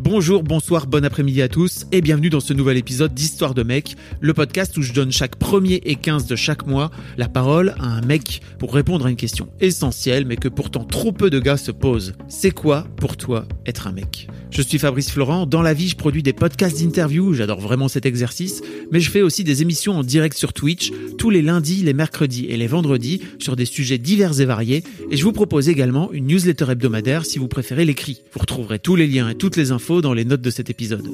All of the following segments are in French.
Bonjour, bonsoir, bon après-midi à tous et bienvenue dans ce nouvel épisode d'Histoire de mec, le podcast où je donne chaque premier et 15 de chaque mois la parole à un mec pour répondre à une question essentielle mais que pourtant trop peu de gars se posent. C'est quoi pour toi être un mec? Je suis Fabrice Florent, dans la vie je produis des podcasts d'interview, j'adore vraiment cet exercice, mais je fais aussi des émissions en direct sur Twitch tous les lundis, les mercredis et les vendredis sur des sujets divers et variés et je vous propose également une newsletter hebdomadaire si vous préférez l'écrit. Vous retrouverez tous les liens et toutes les infos dans les notes de cet épisode.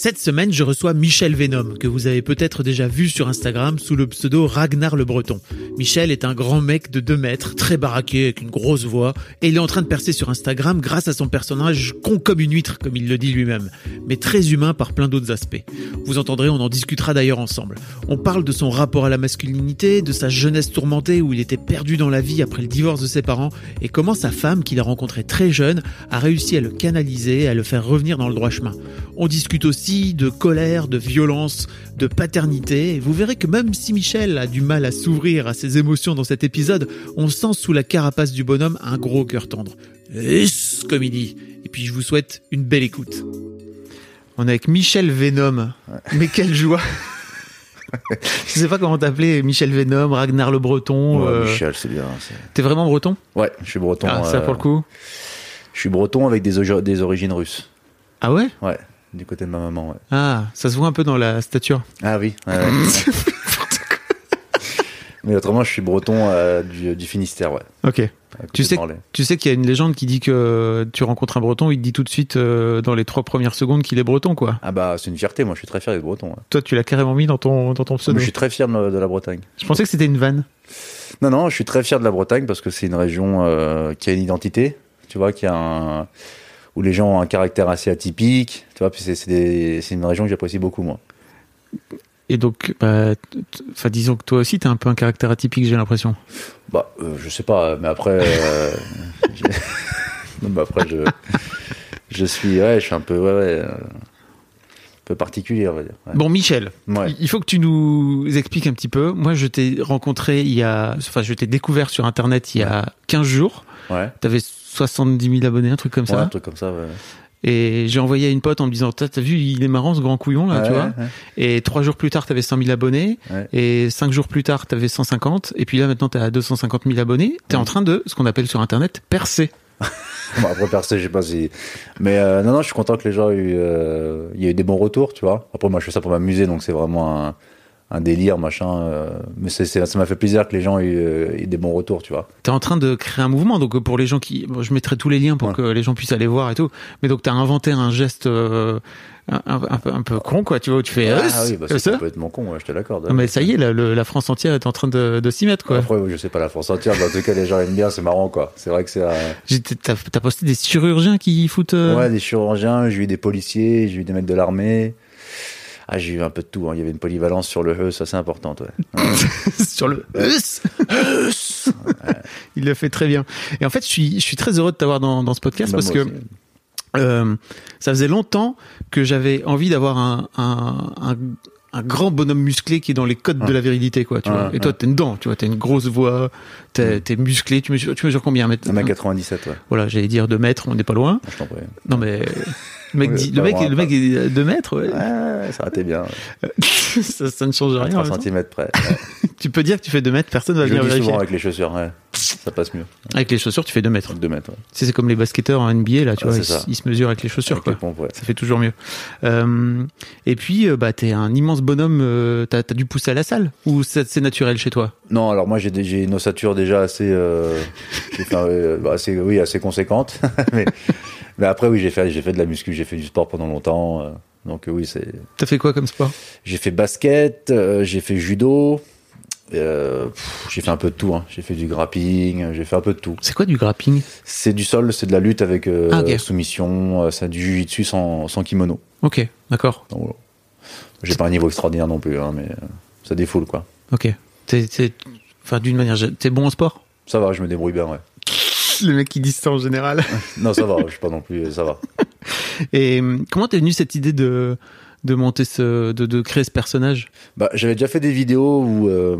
Cette semaine, je reçois Michel Venom, que vous avez peut-être déjà vu sur Instagram sous le pseudo Ragnar le Breton. Michel est un grand mec de 2 mètres, très baraqué, avec une grosse voix, et il est en train de percer sur Instagram grâce à son personnage con comme une huître, comme il le dit lui-même, mais très humain par plein d'autres aspects. Vous entendrez, on en discutera d'ailleurs ensemble. On parle de son rapport à la masculinité, de sa jeunesse tourmentée où il était perdu dans la vie après le divorce de ses parents, et comment sa femme, qu'il a rencontrée très jeune, a réussi à le canaliser, à le faire revenir dans le droit chemin. On discute aussi de colère, de violence, de paternité. Et vous verrez que même si Michel a du mal à s'ouvrir à ses émotions dans cet épisode, on sent sous la carapace du bonhomme un gros cœur tendre. Yes, comme il dit. Et puis je vous souhaite une belle écoute. On est avec Michel Venom. Mais quelle joie Je sais pas comment t'appeler, Michel Venom, Ragnar le Breton. Ouais, euh, Michel, c'est bien. c'est- T'es vraiment breton? Ouais, je suis breton. Ah, ça euh, pour le coup. Je suis breton avec des, des origines russes. Ah ouais? Ouais, du côté de ma maman. Ouais. Ah, ça se voit un peu dans la stature. Ah oui. ouais, ouais. Mais autrement, je suis breton euh, du, du Finistère, ouais. Ok. Tu sais, tu sais qu'il y a une légende qui dit que tu rencontres un breton, il te dit tout de suite euh, dans les trois premières secondes qu'il est breton, quoi. Ah bah, c'est une fierté. Moi, je suis très fier d'être breton. ouais. Toi, tu l'as carrément mis dans ton, dans ton pseudo. je suis très fier de, de la Bretagne. Je pensais que c'était une vanne. Non, non, je suis très fier de la Bretagne parce que c'est une région euh, qui a une identité, tu vois, qui a un... où les gens ont un caractère assez atypique, tu vois, puis c'est une région que j'apprécie beaucoup, moi. Et donc, bah, disons que toi aussi, t'as un peu un caractère atypique, j'ai l'impression. Bah, euh, je sais pas, mais après, euh, je... non, bah après, je, je suis, ouais, je suis un peu, ouais, ouais, euh, un peu particulier, on va dire. Ouais. Bon, Michel, il faut que tu nous expliques un petit peu. Moi, je t'ai rencontré il y a, enfin, je t'ai découvert sur Internet il y a 15 jours. Ouais. T'avais 70 000 abonnés, un truc comme Ouais, ça. un truc comme ça, ouais. Et j'ai envoyé à une pote en me disant, t'as vu, il est marrant ce grand couillon là, Ouais, tu vois. ouais. Et trois jours plus tard, t'avais 100 000 abonnés. Ouais. Et cinq jours plus tard, t'avais 150. Et puis là, maintenant, t'as 250 000 abonnés. T'es en train de, ce qu'on appelle sur Internet, percer. Bon, après, perso, je sais pas si. Mais euh, non, non, je suis content que les gens aient eu, euh, il y a eu des bons retours, tu vois. Après, moi, je fais ça pour m'amuser, donc c'est vraiment un, un délire, machin. euh, mais c'est- ça m'a fait plaisir que les gens aient euh, aient des bons retours, tu vois. T'es en train de créer un mouvement. Donc, pour les gens qui, bon, je mettrai tous les liens pour Ouais. que les gens puissent aller voir et tout. Mais donc, t'as inventé un geste, euh, un, peu, un peu con, quoi. Tu vois, où tu fais, ah euh, oui, bah, c'est complètement con, ouais, je te l'accorde. Non, mais ça y est, le- la France entière est en train de, de s'y mettre, quoi. Après, oui, je sais pas la France entière, mais en tout cas, les gens aiment bien, c'est marrant, quoi. C'est vrai que c'est. euh, T'as posté des chirurgiens qui foutent. euh, Ouais, des chirurgiens, j'ai eu des policiers, j'ai eu des mecs de l'armée. Ah, j'ai eu un peu de tout. hein. Il y avait une polyvalence sur le E, ça c'est important, ouais. sur le Eus. Il le fait très bien. Et en fait, je suis, je suis très heureux de t'avoir dans, dans ce podcast Bah, parce que euh, ça faisait longtemps que j'avais envie d'avoir un, un, un, un grand bonhomme musclé qui est dans les codes de la virilité, quoi. Tu vois. Et toi, t'es dedans, tu vois. T'as une grosse voix, t'es t'es musclé. Tu mesures, tu mesures combien mètres 1m97, ouais. Voilà, j'allais dire 2 mètres, on n'est pas loin. Je t'en prie. Non, mais. Le mec, dit- le mec, le mec est 2 mètres, ouais. Ouais, ça ratait bien. ça, ça ne change rien. en 3 même temps. cm près. Ouais. Tu peux dire que tu fais 2 mètres, personne va Je venir le dis vérifier. souvent avec les chaussures, ouais. Ça passe mieux. Avec les chaussures, tu fais 2 mètres. 2 mètres, ouais. C'est comme les basketteurs en NBA, là, tu Ah, vois, ils, se mesurent avec les chaussures, Avec quoi. les pompes, ouais. Ça fait toujours mieux. Euh, et puis, euh, bah, t'es un immense bonhomme. euh, T'as as dû pousser à la salle ou c'est naturel chez toi? Non, alors moi j'ai une ossature déjà assez, euh, bah, assez, oui, assez conséquente. mais, mais après oui, j'ai fait, fait de la muscu, j'ai fait du sport pendant longtemps. donc oui, c'est, T'as fait quoi comme sport? J'ai fait basket, j'ai fait judo, Euh, j'ai fait un peu de tout. hein. J'ai fait du grappling, j'ai fait un peu de tout. C'est quoi du grappling? C'est du sol, c'est de la lutte avec euh, Ah, soumission, euh, c'est du jujitsu sans, sans kimono. Ok, d'accord. Voilà. J'ai pas un niveau extraordinaire non plus, hein, mais euh, ça défoule quoi. Ok. Enfin, d'une manière, t'es bon en sport? Ça va, je me débrouille bien, ouais. Les mecs qui disent ça en général. Non, ça va, je suis pas non plus, ça va. Et hum, comment t'es venu cette idée de de monter ce, de, de créer ce personnage? Bah, j'avais déjà fait des vidéos où, euh,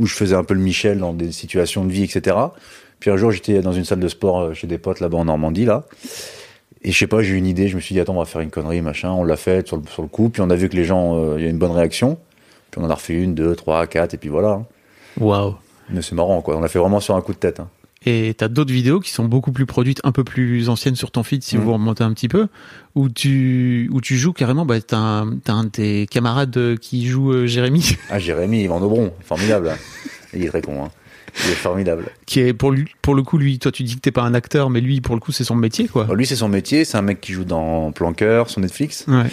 où je faisais un peu le Michel dans des situations de vie, etc. Puis un jour, j'étais dans une salle de sport euh, chez des potes là-bas en Normandie, là. Et je sais pas, j'ai eu une idée, je me suis dit, attends, on va faire une connerie, machin. On l'a fait sur le, sur le coup, puis on a vu que les gens, euh, il y a une bonne réaction. Puis on en a refait une, deux, trois, quatre, et puis voilà. hein. Waouh. Mais c'est marrant, quoi. On l'a fait vraiment sur un coup de tête. hein. Et t'as d'autres vidéos qui sont beaucoup plus produites, un peu plus anciennes sur ton feed, si Mhm. vous remontez un petit peu, où tu, où tu joues carrément, bah, t'as un, t'as un de tes camarades qui joue euh, Jérémy, Ah, Jérémy, Yvan Aubron, formidable. Il est très con, hein. Il est formidable. qui est pour lui, pour le coup, lui, toi tu dis que t'es pas un acteur, mais lui, pour le coup, c'est son métier, quoi. Alors, lui, c'est son métier. C'est un mec qui joue dans Planqueur, sur Netflix. Ouais.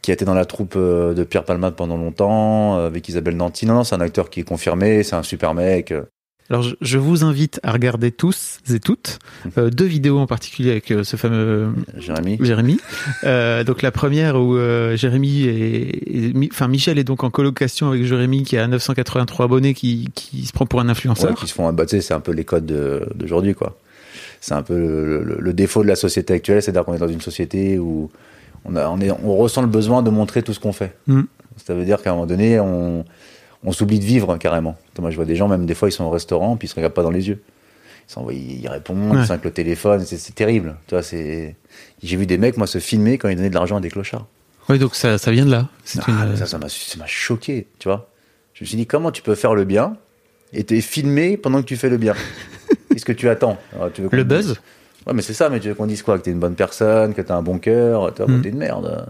qui a été dans la troupe euh, de Pierre Palmade pendant longtemps, euh, avec Isabelle Nanty. Non, non, c'est un acteur qui est confirmé, c'est un super mec. Alors, je, je vous invite à regarder tous et toutes euh, deux vidéos en particulier avec euh, ce fameux Jérémy. Jérémy. Euh, donc la première où Jérémy mi- enfin Michel est donc en colocation avec Jérémy qui a 983 abonnés qui, qui se prend pour un influenceur. Ouais, qui se font sais, c'est un peu les codes de- d'aujourd'hui, quoi. C'est un peu le, le- le défaut de la société actuelle, c'est-à-dire qu'on est dans une société où on, a, on, est, on ressent le besoin de montrer tout ce qu'on fait. Mm. Ça veut dire qu'à un moment donné, on, on s'oublie de vivre carrément. Moi, je vois des gens, même des fois, ils sont au restaurant, puis ils se regardent pas dans les yeux. Ils, s'envoient- ils répondent, Ouais. ils avec le téléphone, c'est terrible. Tu vois, c'est. J'ai vu des mecs, moi, se filmer quand ils donnaient de l'argent à des clochards. Oui, donc ça, ça vient de là. C'est Ah, une- ça, ça m'a, ça m'a choqué, tu vois. Je me suis dit, comment tu peux faire le bien et t'es filmé pendant que tu fais le bien? Qu'est-ce que tu attends? Alors, tu veux qu'on Le buzz Ouais, mais c'est ça, mais tu veux qu'on dise quoi? Que t'es une bonne personne, que t'as un bon cœur, tu vois, Mm. t'es une merde.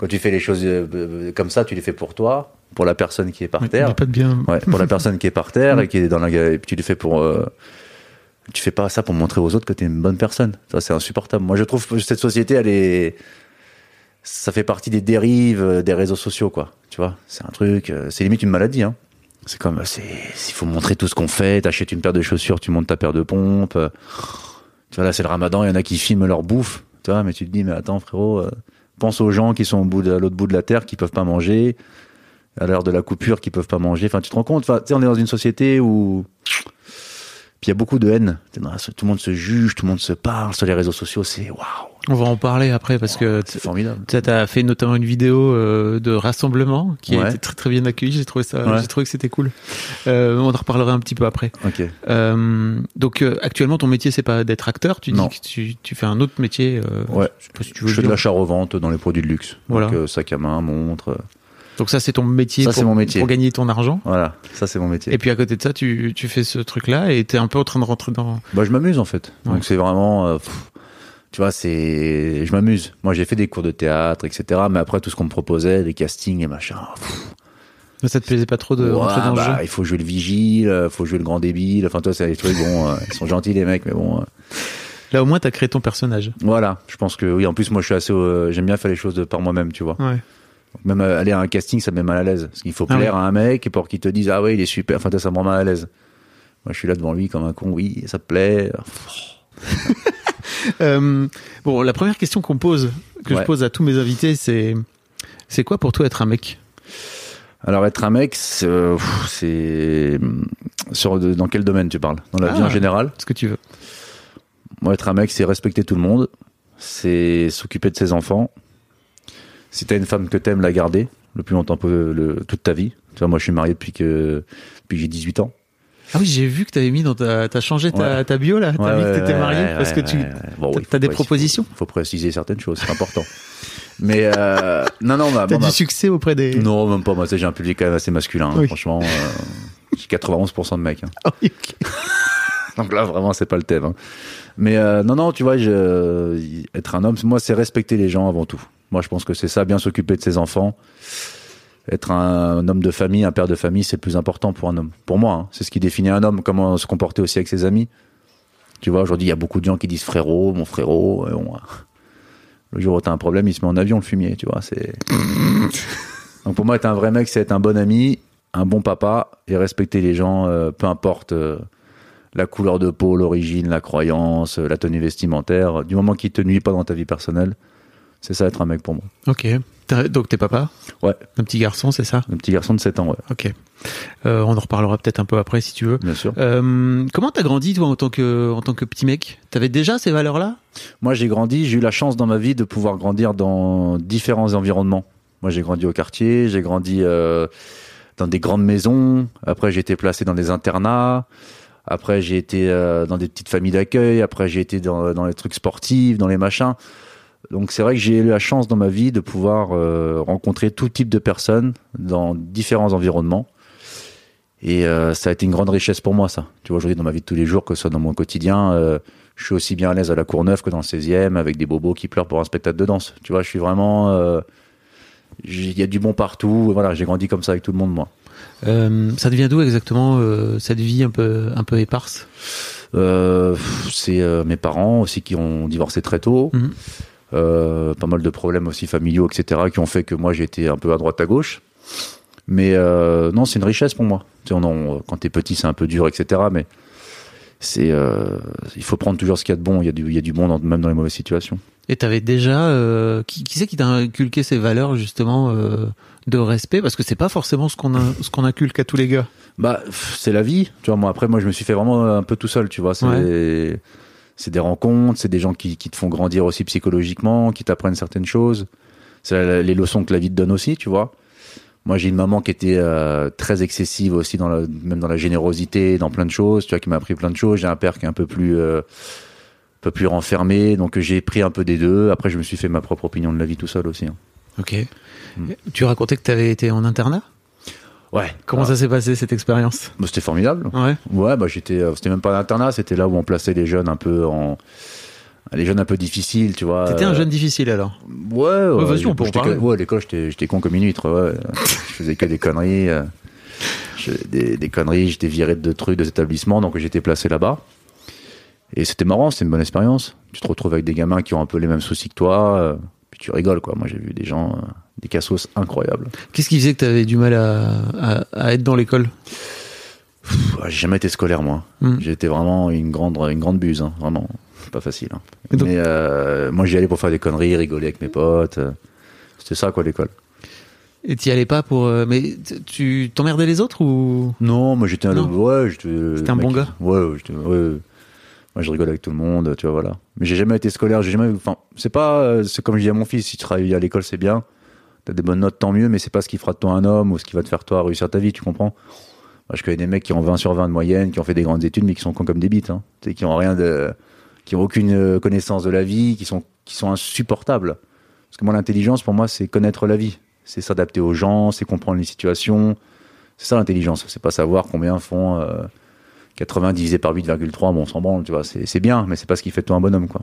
Quand tu fais les choses euh, euh, comme ça, tu les fais pour toi, pour la personne qui est par y terre. pas de bien. Ouais, pour la personne qui est par terre Mm. et qui est dans la et puis tu les fais pour euh, tu fais pas ça pour montrer aux autres que tu es une bonne personne. Ça c'est insupportable. Moi je trouve que cette société elle est ça fait partie des dérives euh, des réseaux sociaux quoi. Tu vois, c'est un truc c'est limite une maladie hein. C'est comme c'est il faut montrer tout ce qu'on fait, t'achètes une paire de chaussures, tu montes ta paire de pompes. Tu vois là c'est le Ramadan, il y en a qui filment leur bouffe, tu vois, mais tu te dis mais attends frérot, euh, pense aux gens qui sont au bout de à l'autre bout de la terre qui peuvent pas manger à l'heure de la coupure qui peuvent pas manger. Enfin, tu te rends compte, enfin, on est dans une société où il y a beaucoup de haine. Tout le monde se juge, tout le monde se parle sur les réseaux sociaux. C'est waouh, On va en parler après parce que c'est formidable. tu as fait notamment une vidéo euh, de rassemblement qui a été très très bien accueillie. J'ai trouvé ça, Ouais. j'ai trouvé que c'était cool. Euh, on en reparlera un petit peu après. Ok. Euh, donc euh, actuellement ton métier c'est pas d'être acteur. Tu dis Non. que tu, tu fais un autre métier. Ouais. Je sais pas si tu veux Je fais de l'achat-revente dans les produits de luxe. Voilà. Donc, sac à main, montre. Donc ça c'est ton métier. Ça, pour, c'est mon métier. pour gagner ton argent. Voilà, ça c'est mon métier. Et puis à côté de ça, tu, tu fais ce truc-là et t'es un peu en train de rentrer dans. Bah, je m'amuse en fait. Ouais. Donc c'est vraiment, euh, pff, tu vois, c'est, je m'amuse. Moi, j'ai fait des cours de théâtre, etc. Mais après tout ce qu'on me proposait, les castings et machin. pff, ça te plaisait pas trop de ouais, rentrer dans bah, le jeu il faut jouer le vigile, euh, faut jouer le grand débile. Enfin, toi, c'est des trucs bon. euh, ils sont gentils les mecs, mais bon. euh, Là au moins t'as créé ton personnage. Voilà, je pense que oui. En plus, moi, je suis assez, euh, j'aime bien faire les choses de par moi-même, tu vois. Ouais. Même aller à un casting, ça me met mal à l'aise. Parce qu'il faut Ah plaire ouais. à un mec pour qu'il te dise ah ouais, il est super. Enfin, toi, ça me rend mal à l'aise. Moi, je suis là devant lui comme un con. Oui, ça te plaît. Euh, bon, la première question qu'on pose, que je pose à tous mes invités, c'est c'est quoi pour toi être un mec? Alors, être un mec, c'est, euh, sur dans quel domaine tu parles? Dans la vie Ah. en général? Ce que tu veux. Moi, être un mec, c'est respecter tout le monde. C'est s'occuper de ses enfants. Si t'as une femme que t'aimes, la garder le plus longtemps peu, le, toute ta vie. Tu vois, moi, je suis marié depuis que depuis que j'ai 18 ans. Ah oui, j'ai vu que t'avais mis dans ta, t'as changé ta, Ouais. ta bio là. T'as Ouais, mis que ouais, t'étais ouais, marié parce que tu. Bon, t'as- des faut- propositions? Il faut préciser certaines choses, c'est important. Mais euh, non, non, ma, T'as moi, du ma- succès auprès des. non, même pas. Moi, tu j'ai un public quand même assez masculin. hein. Franchement, euh, j'ai 91% de mecs. hein. Ah. Donc là, vraiment, c'est pas le thème. hein. Mais euh, non, non, tu vois, je, être un homme, moi, c'est respecter les gens avant tout. Moi, je pense que c'est ça, bien s'occuper de ses enfants. Être un, homme de famille, un père de famille, c'est le plus important pour un homme. Pour moi, hein. c'est ce qui définit un homme, comment se comporter aussi avec ses amis. Tu vois, aujourd'hui, il y a beaucoup de gens qui disent frérot, mon frérot. et bon, le jour où t'as un problème, il se met en avion, le fumier, tu vois. C'est. Donc pour moi, être un vrai mec, c'est être un bon ami un bon papa et respecter les gens, euh, peu importe euh, la couleur de peau, l'origine, la croyance, euh, la tenue vestimentaire, du moment qu'il te nuit pas dans ta vie personnelle, c'est ça être un mec pour moi. Ok. Donc t'es papa Ouais, Un petit garçon, c'est ça? Un petit garçon de 7 ans, ouais, Ok. Euh, on en reparlera peut-être un peu après si tu veux. bien sûr. Euh, comment t'as grandi toi en tant que en tant que petit mec? T'avais déjà ces valeurs-là? Moi, j'ai grandi, j'ai eu la chance dans ma vie de pouvoir grandir dans différents environnements. Moi, j'ai grandi au quartier, j'ai grandi euh, dans des grandes maisons. Après, j'ai été placé dans des internats. Après, j'ai été dans des petites familles d'accueil. Après, j'ai été dans, dans les trucs sportifs, dans les machins. Donc, c'est vrai que j'ai eu la chance dans ma vie de pouvoir euh, rencontrer tout type de personnes dans différents environnements. Et euh, ça a été une grande richesse pour moi, ça. Tu vois, aujourd'hui, dans ma vie de tous les jours, que ce soit dans mon quotidien, euh, je suis aussi bien à l'aise à la Courneuve que dans le 16e, avec des bobos qui pleurent pour un spectacle de danse. Tu vois, je suis vraiment. Il y a du bon partout. Voilà, j'ai grandi comme ça avec tout le monde, moi. Euh, Ça devient d'où exactement euh, cette vie un peu un peu éparse? Euh, c'est mes parents aussi qui ont divorcé très tôt. Mhm. Euh, pas mal de problèmes aussi familiaux, etc., qui ont fait que moi j'ai été un peu à droite à gauche. Mais euh, non, c'est une richesse pour moi. Tu sais, on quand t'es petit, c'est un peu dur, etc. Mais c'est, euh, il faut prendre toujours ce qu'il y a de bon. Il y a du, il y a du bon dans- même dans les mauvaises situations. Et t'avais déjà euh, qui, qui c'est qui t'a inculqué ces valeurs justement euh, de respect? Parce que c'est pas forcément ce qu'on ce qu'on inculque à tous les gars. Bah, c'est la vie. Tu vois, moi, après, moi, je me suis fait vraiment un peu tout seul, tu vois. C'est, c'est des rencontres, c'est des gens qui, qui te font grandir aussi psychologiquement, qui t'apprennent certaines choses. C'est les leçons que la vie te donne aussi, tu vois. Moi, j'ai une maman qui était euh, très excessive aussi, dans la, même dans la générosité, dans plein de choses, tu vois, qui m'a appris plein de choses. J'ai un père qui est un peu plus, euh, un peu plus renfermé, donc j'ai pris un peu des deux. Après, je me suis fait ma propre opinion de la vie tout seul aussi. hein. Ok. Tu racontais que t'avais été en internat? Ouais. Comment Ah, ça s'est passé cette expérience? Bah, C'était formidable. Ouais. Ouais, bah j'étais, euh, c'était même pas un internat, c'était là où on plaçait les jeunes un peu en, les jeunes un peu difficiles, tu vois. T'étais un Euh, jeune difficile alors? Ouais, ouais. vas-y, on peut en j'étais parler. Ouais, à l'école, j'étais, j'étais con comme une huître, ouais. je faisais que des conneries, euh, je- des, des conneries, j'étais viré de trucs, des établissements, donc j'étais placé là-bas. Et c'était marrant, c'était une bonne expérience. Tu te retrouves avec des gamins qui ont un peu les mêmes soucis que toi, euh, puis tu rigoles, quoi. Moi, j'ai vu des gens, euh, des cassos incroyables. Qu'est-ce qui faisait que t'avais du mal à, à, à être dans l'école? J'ai jamais été scolaire, moi. Hmm. J'ai été vraiment une grande, une grande buse, hein, vraiment. Pas facile. hein. Donc- Mais euh, moi, j'y allais pour faire des conneries, rigoler avec mes potes. euh, C'était ça, quoi, l'école. Et t'y allais pas pour. euh, mais tu t'emmerdais les autres ou? Non, moi, j'étais un, ouais, C'était un bon gars Ouais, ouais, j'étais- ouais, ouais. Moi, je rigole avec tout le monde, tu vois, voilà. Mais j'ai jamais été scolaire, j'ai jamais. Enfin, c'est pas. C'est comme je dis à mon fils, si tu travailles à l'école, c'est bien. Des bonnes notes, tant mieux, mais c'est pas ce qui fera de toi un homme ou ce qui va te faire toi réussir ta vie, tu comprends? Je connais des mecs qui ont 20 sur 20 de moyenne, qui ont fait des grandes études, mais qui sont cons comme des bites, hein. Qui ont rien de. qui ont aucune euh, connaissance de la vie, qui sont, qui sont insupportables. Parce que moi, l'intelligence, pour moi, c'est connaître la vie. C'est s'adapter aux gens, c'est comprendre les situations. C'est ça l'intelligence. C'est pas savoir combien font euh, 80 divisé par 8,3. Bon, on s'en branle, tu vois. C'est bien, mais c'est pas ce qui fait de toi un bonhomme, quoi.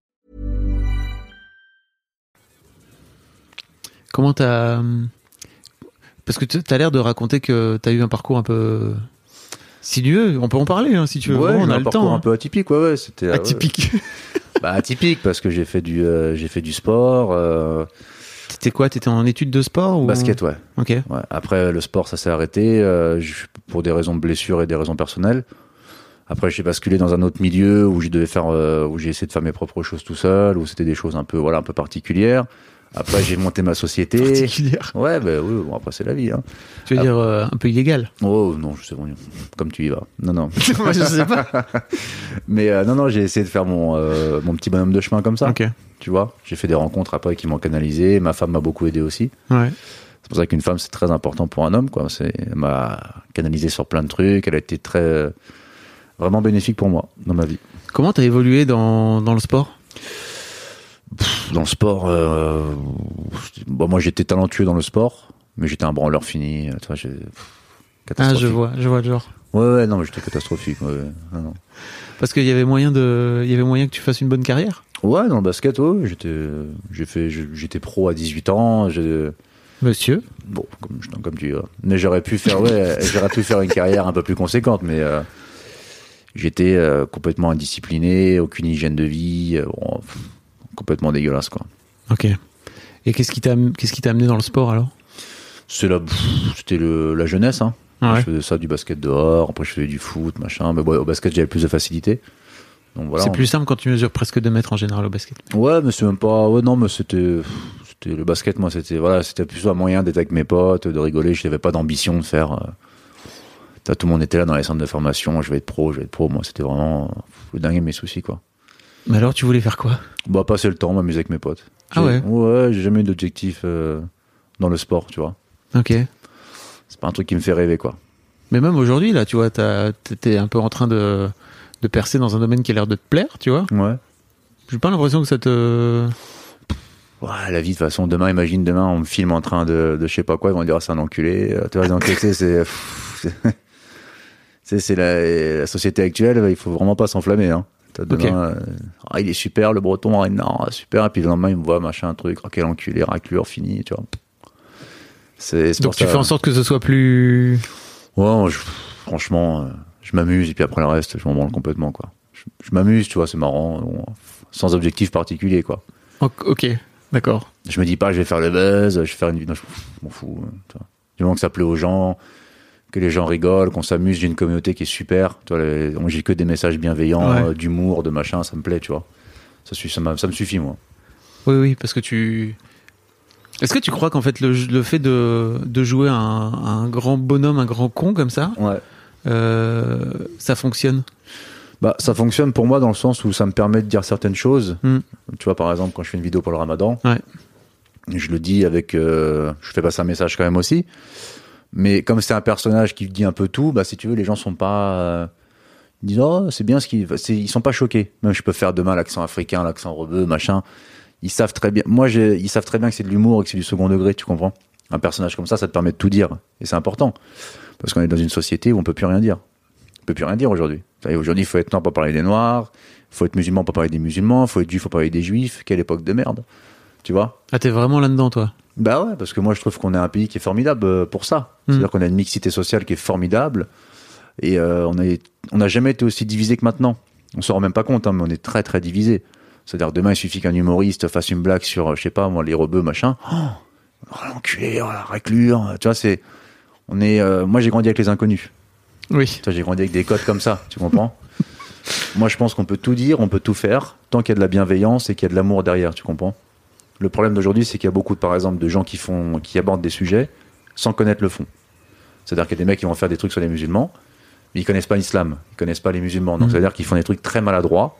Comment t'as. Parce que tu- t'as l'air de raconter que t'as eu un parcours un peu sinueux. On peut en parler hein, si tu veux. Ouais, on a un le parcours temps. un peu atypique, ouais, ouais. C'était euh. Atypique. Bah, atypique parce que j'ai fait du, euh, j'ai fait du sport, euh, T'étais quoi? T'étais en études de sport ou... basket, ouais. Ok. Ouais. Après, le sport, ça s'est arrêté euh, pour des raisons de blessure et des raisons personnelles. Après, j'ai basculé dans un autre milieu où je devais faire, où j'ai essayé de faire mes propres choses tout seul, où c'était des choses un peu, voilà, un peu particulières. Après, j'ai monté ma société. Particulière. Ouais, bah oui, bon, après, c'est la vie, hein. Tu veux dire euh, un peu illégal Oh, non, je sais pas, comme tu y vas. Non, non. Moi, je sais pas. Mais euh, non, non, j'ai essayé de faire mon, euh, mon petit bonhomme de chemin comme ça. Ok. Tu vois, j'ai fait des rencontres après qui m'ont canalisé. Ma femme m'a beaucoup aidé aussi. Ouais. C'est pour ça qu'une femme, c'est très important pour un homme. Quoi. Elle m'a canalisé sur plein de trucs. Elle a été très, vraiment bénéfique pour moi dans ma vie. Comment t'as évolué dans, dans le sport? Dans le sport, euh, bon, moi j'étais talentueux dans le sport, mais j'étais un branleur fini. Tu vois, j'ai- pff, Ah, je vois, je vois le genre. Ouais, ouais, non, mais j'étais catastrophique. Ouais, ouais. Non, non. Parce qu'il y avait moyen de, il y avait moyen que tu fasses une bonne carrière? Ouais, dans le basket, ouais, j'étais, j'ai fait, j'étais pro à 18 ans. Monsieur? Bon, comme, je- comme tu dis, mais j'aurais pu faire, ouais, j'aurais pu faire une carrière un peu plus conséquente, mais euh, j'étais euh, complètement indiscipliné, aucune hygiène de vie, euh, bon, complètement dégueulasse, quoi. Ok. Et qu'est-ce qui t'a, qu'est-ce qui t'a amené dans le sport alors? C'est la, c'était la jeunesse, hein. Ouais. Je faisais ça, du basket dehors, après je faisais du foot, machin, mais bon, au basket j'avais plus de facilité. Donc voilà. C'est on- plus simple quand tu mesures presque 2 mètres en général au basket. Ouais, mais c'est même pas. Ouais, non, mais c'était. C'était le basket, moi, c'était voilà, c'était plus un moyen d'être avec mes potes, de rigoler. Je n'avais pas d'ambition de faire. euh, t'as- tout le monde était là dans les centres de formation. Je vais être pro, je vais être pro. Moi, c'était vraiment le dingue mes soucis, quoi. Mais alors, tu voulais faire quoi? Bah, passer le temps, m'amuser avec mes potes. Ah ouais? Ouais, j'ai jamais eu d'objectif euh, dans le sport, tu vois. Ok. C'est pas un truc qui me fait rêver, quoi. Mais même aujourd'hui, là, tu vois, t'étais un peu en train de, de percer dans un domaine qui a l'air de te plaire, tu vois. Ouais. J'ai pas l'impression que ça te. Ouais, la vie, de toute façon, demain, imagine demain, on me filme en train de, de je sais pas quoi, ils vont dire, ah, c'est un enculé. Euh, Tu vois, donc, c'est c'est la, la société actuelle, il faut vraiment pas s'enflammer. Hein. T'as demain, euh, ah, il est super, le breton, ah, non, super, et puis le lendemain, il me voit, machin, un truc, ah, quel enculé, raclure, fini, tu vois. C'est, Donc tu ça- fais en sorte que ce soit plus. Ouais, je- franchement, euh, je m'amuse, et puis après le reste, je m'en branle complètement, quoi. Je, je m'amuse, tu vois, c'est marrant, bon, sans objectif particulier, quoi. Ok, d'accord. Je me dis pas, je vais faire le buzz, je vais faire une vidéo. Je m'en fous. hein, tu vois. Du moment que ça plaît aux gens, que les gens rigolent, qu'on s'amuse, j'ai une communauté qui est super. J'ai que des messages bienveillants, Ouais. euh, d'humour, de machin, ça me plaît, tu vois. Ça, ça, me suffit, moi. Oui, oui, parce que tu. Est-ce que tu crois qu'en fait le, le fait de, de jouer un, un grand bonhomme, un grand con comme ça, Ouais. euh, ça fonctionne? Bah, ça fonctionne pour moi dans le sens où ça me permet de dire certaines choses. Hmm. Tu vois, par exemple, quand je fais une vidéo pour le ramadan, Ouais. je le dis avec. euh, je fais passer un message quand même aussi. Mais comme c'est un personnage qui dit un peu tout, bah, si tu veux, les gens sont pas. euh, ils disent, oh, c'est bien ce qu'ils. Ils sont pas choqués. Même je peux faire demain l'accent africain, l'accent rebeu, machin. Ils savent très bien. Moi, ils savent très bien que c'est de l'humour et que c'est du second degré, tu comprends Un personnage comme ça, ça te permet de tout dire. Et c'est important. Parce qu'on est dans une société où on peut plus rien dire. On peut plus rien dire aujourd'hui. Aujourd'hui, il faut être noir pour parler des noirs, il faut être musulman pour parler des musulmans, il faut être juif pour parler des juifs. Quelle époque de merde. Tu vois? Ah, t'es vraiment là-dedans, toi? Bah ouais, parce que moi, je trouve qu'on est un pays qui est formidable euh, pour ça. C'est-à-dire qu'on a une mixité sociale qui est formidable. Et euh, on n'a on n'a jamais été aussi divisé que maintenant. On se rend même pas compte, hein, mais on est très très divisé. C'est-à-dire demain, il suffit qu'un humoriste fasse une blague sur, euh, je sais pas, moi, les rebeux, machin. Oh, oh, l'enculé, oh, la raclure. Tu vois, c'est. On est. euh, moi, j'ai grandi avec les inconnus. Oui. J'ai grandi avec des codes comme ça, tu comprends? Moi, je pense qu'on peut tout dire, on peut tout faire, tant qu'il y a de la bienveillance et qu'il y a de l'amour derrière, tu comprends? Le problème d'aujourd'hui, c'est qu'il y a beaucoup, par exemple, de gens qui font, qui abordent des sujets sans connaître le fond. C'est-à-dire qu'il y a des mecs qui vont faire des trucs sur les musulmans, mais ils connaissent pas l'islam, ils connaissent pas les musulmans. Donc, Mhm. c'est-à-dire qu'ils font des trucs très maladroits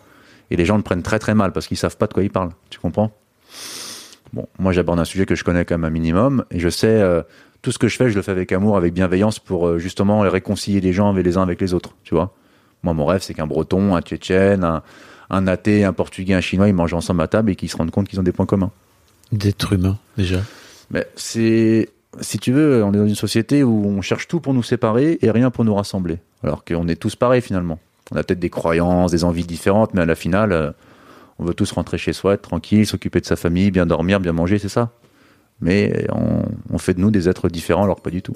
et les gens le prennent très très mal parce qu'ils savent pas de quoi ils parlent, tu comprends? Bon, moi, j'aborde un sujet que je connais quand même un minimum et je sais. euh, tout ce que je fais, je le fais avec amour, avec bienveillance pour euh, justement réconcilier les gens avec les uns avec les autres, tu vois. Moi, mon rêve, c'est qu'un Breton, un Tchétchène, un, un athée, un Portugais, un Chinois, ils mangent ensemble à table et qu'ils se rendent compte qu'ils ont des points communs. D'être humain, déjà. Mais c'est, si tu veux, on est dans une société où on cherche tout pour nous séparer et rien pour nous rassembler. Alors qu'on est tous pareils finalement. On a peut-être des croyances, des envies différentes, mais à la finale, euh, on veut tous rentrer chez soi, être tranquille, s'occuper de sa famille, bien dormir, bien manger, c'est ça. Mais on fait de nous des êtres différents, alors pas du tout.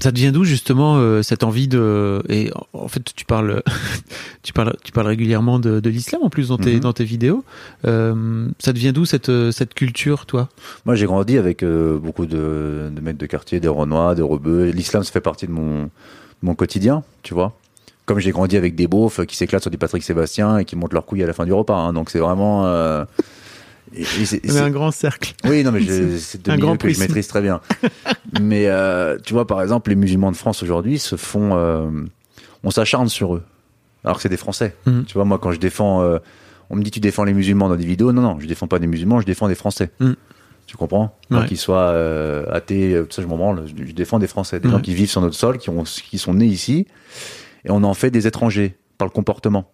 Ça devient d'où justement euh, cette envie de et en- fait tu parles tu parles tu parles régulièrement de, de l'islam en plus dans tes Mhm. dans tes vidéos Euh, ça devient d'où cette euh, cette culture toi? Moi, j'ai grandi avec euh, beaucoup de, de mecs de quartier, des Renois, des Rebeux. L'islam, ça fait partie de mon, de mon quotidien, tu vois. Comme j'ai grandi avec des beaufs qui s'éclatent sur du Patrick Sébastien et qui montent leurs couilles à la fin du repas. hein. Donc, c'est vraiment. Et- et c'est- Mais un grand cercle. Oui, non, mais je- c'est deux un milieux grand que je maîtrise très bien. mais euh, tu vois, par exemple, les musulmans de France aujourd'hui se font, euh, on s'acharne sur eux, alors que c'est des Français. Mhm. Tu vois, moi, quand je défends, euh, on me dit tu défends les musulmans dans des vidéos. Non, non, je défends pas des musulmans, je défends des Français. Mhm. Tu comprends? Moi, Ouais. Qu'ils soient athées, tout ça, je m'en branle. Je, je défends des Français, des Ouais. gens qui vivent sur notre sol, qui, ont, qui sont nés ici, et on en fait des étrangers par le comportement.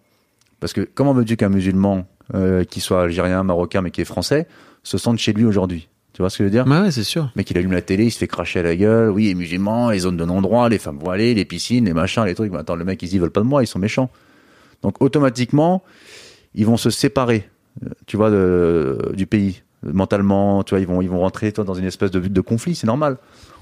Parce que comment veux-tu qu'un musulman, euh, qui soit algérien, marocain, mais qui est français, se sente chez lui aujourd'hui Tu vois ce que je veux dire? Ouais, ouais, c'est sûr. le mec, il allume la télé, il se fait cracher à la gueule. Oui, les musulmans, les zones de non-droit, les femmes voilées, les piscines, les machins, les trucs. Mais attends, le mec, ils ils veulent pas de moi, ils sont méchants. Donc, automatiquement, ils vont se séparer, euh, tu vois, de- du pays. Mentalement, tu vois, ils vont, ils vont rentrer, toi, dans une espèce de, de conflit, c'est normal.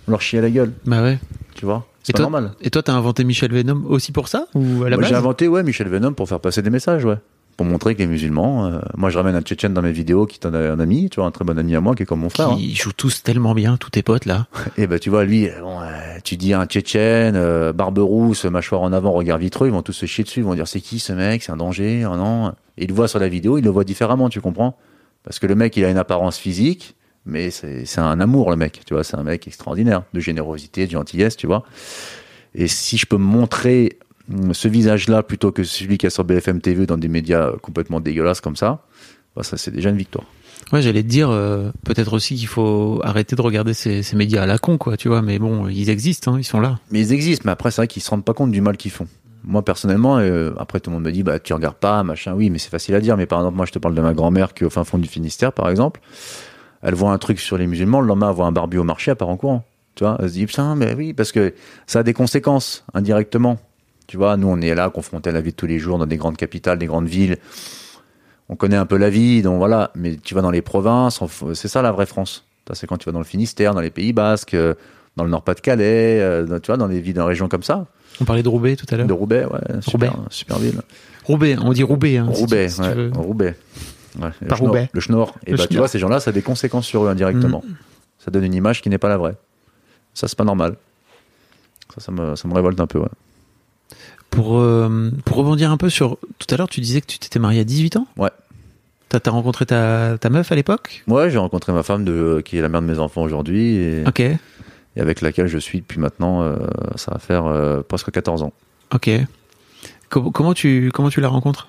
On leur chie à la gueule, Bah ouais. tu vois? C'est toi, normal. et toi, t'as inventé Michel Venom aussi pour ça? Ou à la Moi, j'ai base? inventé, ouais, Michel Venom pour faire passer des messages, ouais. Pour montrer que les musulmans, euh, moi, je ramène un Tchétchène dans mes vidéos qui est un, un ami, tu vois, un très bon ami à moi qui est comme mon frère. hein. Qui jouent tous tellement bien, tous tes potes là. Et ben tu vois lui, euh, bon, euh, tu dis un Tchétchène, euh, barbe rousse, mâchoire en avant, regard vitreux, ils vont tous se chier dessus, ils vont dire c'est qui ce mec, c'est un danger, oh non. Et ils le voient sur la vidéo, ils le voient différemment, tu comprends Parce que le mec il a une apparence physique, mais c'est un amour le mec, tu vois, c'est un mec extraordinaire, de générosité, de gentillesse, tu vois. Et si je peux me montrer ce visage-là plutôt que celui qui est sur BFM TV dans des médias complètement dégueulasses comme ça, bah ça c'est déjà une victoire. Ouais, j'allais te dire euh, peut-être aussi qu'il faut arrêter de regarder ces, ces médias à la con, quoi, tu vois. Mais bon, ils existent, hein, ils sont là. Mais ils existent, mais après, c'est vrai qu'ils se rendent pas compte du mal qu'ils font. Moi, personnellement, euh, après, tout le monde me dit, bah, tu regardes pas, machin, oui, mais c'est facile à dire. Mais par exemple, moi, je te parle de ma grand-mère qui est au fin fond du Finistère, par exemple. Elle voit un truc sur les musulmans, le lendemain, elle voit un barbu au marché, elle part en courant. Tu vois, elle se dit, putain, mais oui, parce que ça a des conséquences, indirectement. Tu vois, nous, on est là, confrontés à la vie de tous les jours, dans des grandes capitales, des grandes villes. On connaît un peu la vie, donc voilà. Mais tu vas dans les provinces, c'est ça la vraie France. C'est quand tu vas dans le Finistère, dans les Pays Basques, euh, dans le Nord-Pas-de-Calais, euh, dans- tu vois, dans des villes, dans des régions comme ça. On parlait de Roubaix tout à l'heure. De Roubaix, ouais, super, Roubaix. super ville. Roubaix, on dit Roubaix. Hein, si tu- Roubaix, si tu ouais. Roubaix. Ouais, le Par schnorr, Roubaix. Le schnorr. Et Le bah, tu schnorr. vois, ces gens-là, ça a des conséquences sur eux indirectement. Ça donne une image qui n'est pas la vraie. Ça, c'est pas normal. Ça, ça me, ça me révolte un peu, ouais. Pour, euh, pour rebondir un peu sur. Tout à l'heure, tu disais que tu t'étais marié à 18 ans Ouais. T'as t'as rencontré ta, ta meuf à l'époque? Ouais, j'ai rencontré ma femme de, qui est la mère de mes enfants aujourd'hui et, Ok, et avec laquelle je suis depuis maintenant, euh, ça va faire euh, presque 14 ans. ok. Com- comment tu, comment tu la rencontres?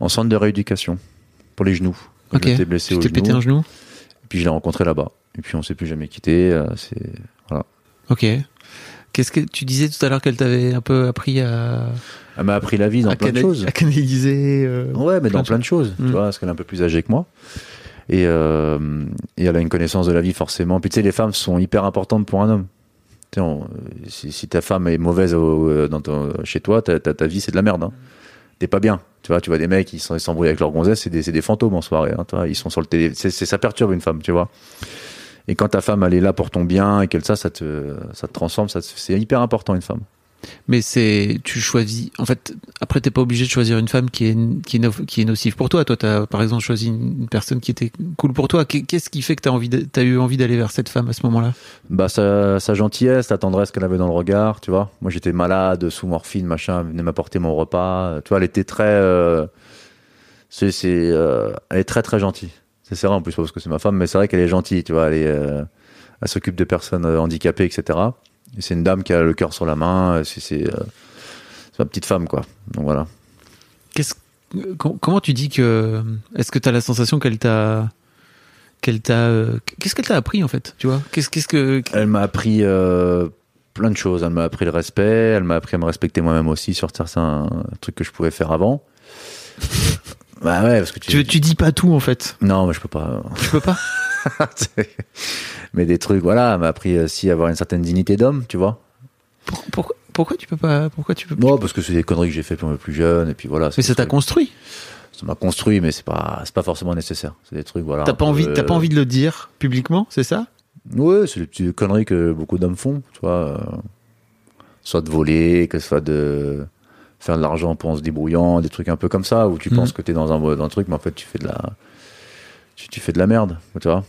En centre de rééducation pour les genoux. Quand Ok. J'étais blessé Tu au genou. pété un genou? Puis je l'ai rencontré là-bas. Et puis on s'est plus jamais quitté. c'est voilà. Ok. Qu'est-ce que tu disais tout à l'heure qu'elle t'avait un peu appris à, Elle m'a appris la vie dans plein de choses. à canaliser euh, Ouais, mais plein dans de plein de choses, tu vois, parce qu'elle est un peu plus âgée que moi. Et, euh, et elle a une connaissance de la vie forcément. Puis tu sais, les femmes sont hyper importantes pour un homme. Tu sais, on- si, si ta femme est mauvaise au- euh, dans ton- chez toi, ta, ta, ta vie c'est de la merde. Hein. T'es pas bien. Tu vois, tu vois des mecs qui s'embrouillent avec leur gonzesse, c'est des, c'est des fantômes en soirée. Hein, tu vois, ils sont sur le télé. Ça perturbe une femme, tu vois. Et quand ta femme elle est là pour ton bien et qu'elle ça, ça te, ça te transforme. Ça c'est hyper important une femme. Mais c'est, tu choisis. En fait, après, t'es pas obligé de choisir une femme qui est qui est, no- qui est nocive pour toi. Toi, t'as par exemple choisi une personne qui était cool pour toi. Qu'est- Qu'est-ce qui fait que t'as envie, de- t'as eu envie d'aller vers cette femme à ce moment-là? Bah sa, sa gentillesse, la tendresse qu'elle avait dans le regard, tu vois. Moi j'étais malade, sous morphine, machin, elle venait m'apporter mon repas. Tu vois, elle était très, euh, c'est, c'est, euh, elle est très très gentille. C'est vrai en plus parce que c'est ma femme, mais c'est vrai qu'elle est gentille, tu vois. Elle est, euh, elle s'occupe de personnes euh, handicapées, etc. Et c'est une dame qui a le cœur sur la main. C'est, c'est, euh, c'est ma petite femme, quoi. Donc voilà. Qu'est-ce, comment tu dis que Est-ce que t'as la sensation qu'elle t'a, qu'elle t'a, qu'est-ce qu'elle t'a appris en fait Tu vois? Qu'est-ce, qu'est-ce que Elle m'a appris euh, plein de choses. Elle m'a appris le respect. Elle m'a appris à me respecter moi-même aussi sur certains trucs que je pouvais faire avant. Bah ouais, parce que tu. tu, tu dis pas tout en fait Non, mais je peux pas. Tu peux pas mais des trucs, voilà. M'a appris aussi à avoir une certaine dignité d'homme, tu vois. Pour- pourquoi, pourquoi tu peux pas Pourquoi tu peux Non, parce que c'est des conneries que j'ai fait quand j'étais plus jeune, et puis voilà. Mais ça t'a construit. Ça m'a construit, mais c'est pas, c'est pas forcément nécessaire. C'est des trucs, voilà. T'as pas envie, t'as pas euh, envie de le dire publiquement, c'est ça? Ouais, c'est des petites conneries que beaucoup d'hommes font, tu vois. euh, Soit de voler, que ce soit de faire de l'argent pour en se débrouillant, des trucs un peu comme ça, où tu Mhm. penses que t'es dans un, dans un truc, mais en fait, tu fais de la, tu, tu fais de la merde, tu vois.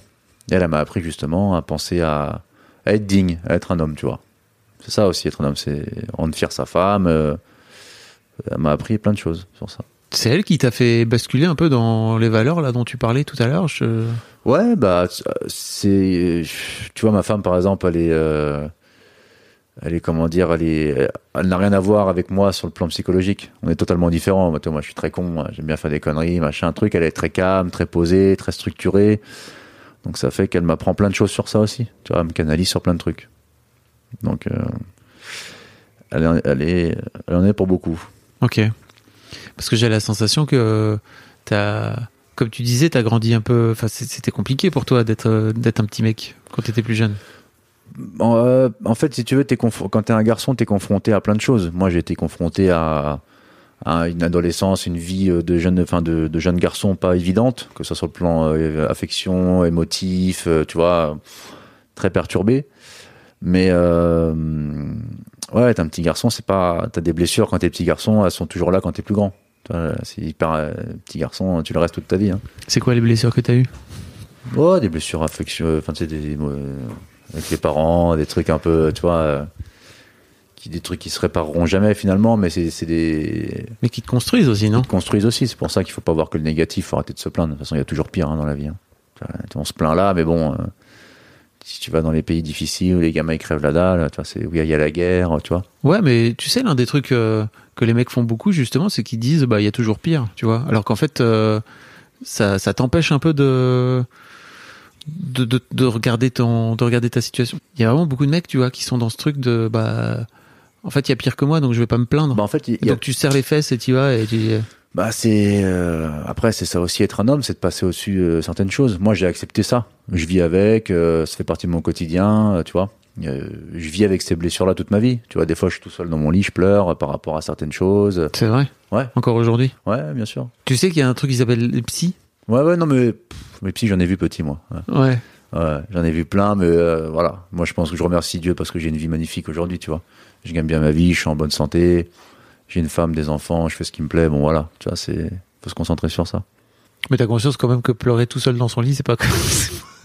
Et elle, elle m'a appris justement à penser à, à être digne, à être un homme, tu vois. C'est ça aussi, être un homme, c'est rendre fier sa femme. euh, elle m'a appris plein de choses sur ça. C'est elle qui t'a fait basculer un peu dans les valeurs là dont tu parlais tout à l'heure. Je... Ouais, bah c'est, tu vois, ma femme par exemple, elle est, euh, elle est comment dire, elle n'a rien à voir avec moi sur le plan psychologique. On est totalement différents. Moi, moi je suis très con, j'aime bien faire des conneries, machin, truc. Elle est très calme, très posée, très structurée. Donc ça fait qu'elle m'apprend plein de choses sur ça aussi. Tu vois, elle me canalise sur plein de trucs. Donc euh, elle en est pour beaucoup. Ok. Parce que j'ai la sensation que t'as, comme tu disais, t'as grandi un peu. Enfin, c'était compliqué pour toi d'être d'être un petit mec quand t'étais plus jeune. En, euh, en fait, si tu veux, es quand t'es un garçon, t'es confronté à plein de choses. Moi, j'ai été confronté à, à, une adolescence, une vie de jeune, enfin de, de jeune garçon pas évidente, que ce soit sur le plan euh, affection, émotif, euh, tu vois, très perturbé. Mais euh, ouais, t'es un petit garçon, c'est pas, t'as des blessures quand t'es petit garçon, elles sont toujours là quand t'es plus grand. C'est hyper euh, petit garçon, tu le restes toute ta vie. Hein. C'est quoi les blessures que t'as eues? Oh, des blessures affectionnelles, enfin sais, des, euh, avec les parents, des trucs un peu, tu vois, euh, qui des trucs qui se répareront jamais finalement, mais c'est des. Mais qui te construisent aussi, non? Qui te construisent aussi. C'est pour ça qu'il faut pas voir que le négatif, faut arrêter de se plaindre. De toute façon, il y a toujours pire hein, dans la vie. Hein. On se plaint là, mais bon. Euh, si tu vas dans les pays difficiles où les gamins ils crèvent la dalle, tu vois, c'est où il y a la guerre, tu vois. Ouais, mais tu sais, l'un des trucs euh, que les mecs font beaucoup justement, c'est qu'ils disent bah il y a toujours pire, tu vois. Alors qu'en fait, euh, ça, ça t'empêche un peu de de, de de, regarder ton de regarder ta situation. Il y a vraiment beaucoup de mecs, tu vois, qui sont dans ce truc de bah en fait il y a pire que moi, donc je vais pas me plaindre. Bah en fait, y donc tu serres les fesses et tu vas et tu bah c'est euh, après c'est ça aussi être un homme, c'est de passer au-dessus euh, certaines choses. Moi j'ai accepté ça, je vis avec, euh, ça fait partie de mon quotidien, euh, tu vois. je vis avec ces blessures-là toute ma vie. Tu vois, des fois je suis tout seul dans mon lit, je pleure par rapport à certaines choses. C'est vrai. Ouais. Encore aujourd'hui. Ouais, bien sûr. Tu sais qu'il y a un truc qui s'appelle les psys. Ouais, ouais, non mais pff, les psys j'en ai vu petit moi. Ouais. ouais. ouais j'en ai vu plein, mais voilà. Moi je pense que je remercie Dieu parce que j'ai une vie magnifique aujourd'hui, tu vois. Je gagne bien ma vie, je suis en bonne santé j'ai une femme, des enfants, je fais ce qui me plaît, bon voilà, tu vois, c'est faut se concentrer sur ça. Mais t'as conscience quand même que pleurer tout seul dans son lit, c'est pas.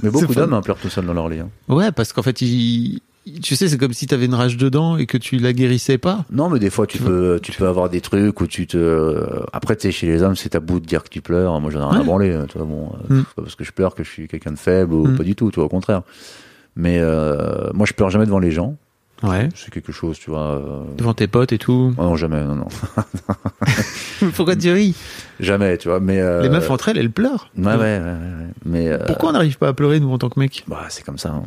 Mais beaucoup d'hommes hein, pleurent tout seul dans leur lit. Hein. Ouais, parce qu'en fait, il... tu sais, c'est comme si t'avais une rage dedans et que tu la guérissais pas. Non, mais des fois, tu, tu peux, tu peux avoir des trucs où tu te. Après, tu sais, chez les hommes, c'est tabou de dire que tu pleures. Moi, j'en ai rien ouais. à branler. Tu vois, bon, mm. pas parce que je pleure que je suis quelqu'un de faible ou mm. pas du tout. Tu vois, au contraire. Mais euh, moi, je pleure jamais devant les gens. Ouais. C'est quelque chose, tu vois. Euh... Devant tes potes et tout. Oh non, jamais, non, non. Pourquoi tu ris? Jamais, tu vois. Mais euh... les meufs entre elles, elles pleurent. Ouais, ouais, ouais. ouais, Mais euh... pourquoi on n'arrive pas à pleurer nous en tant que mec Bah, c'est comme ça. Hein.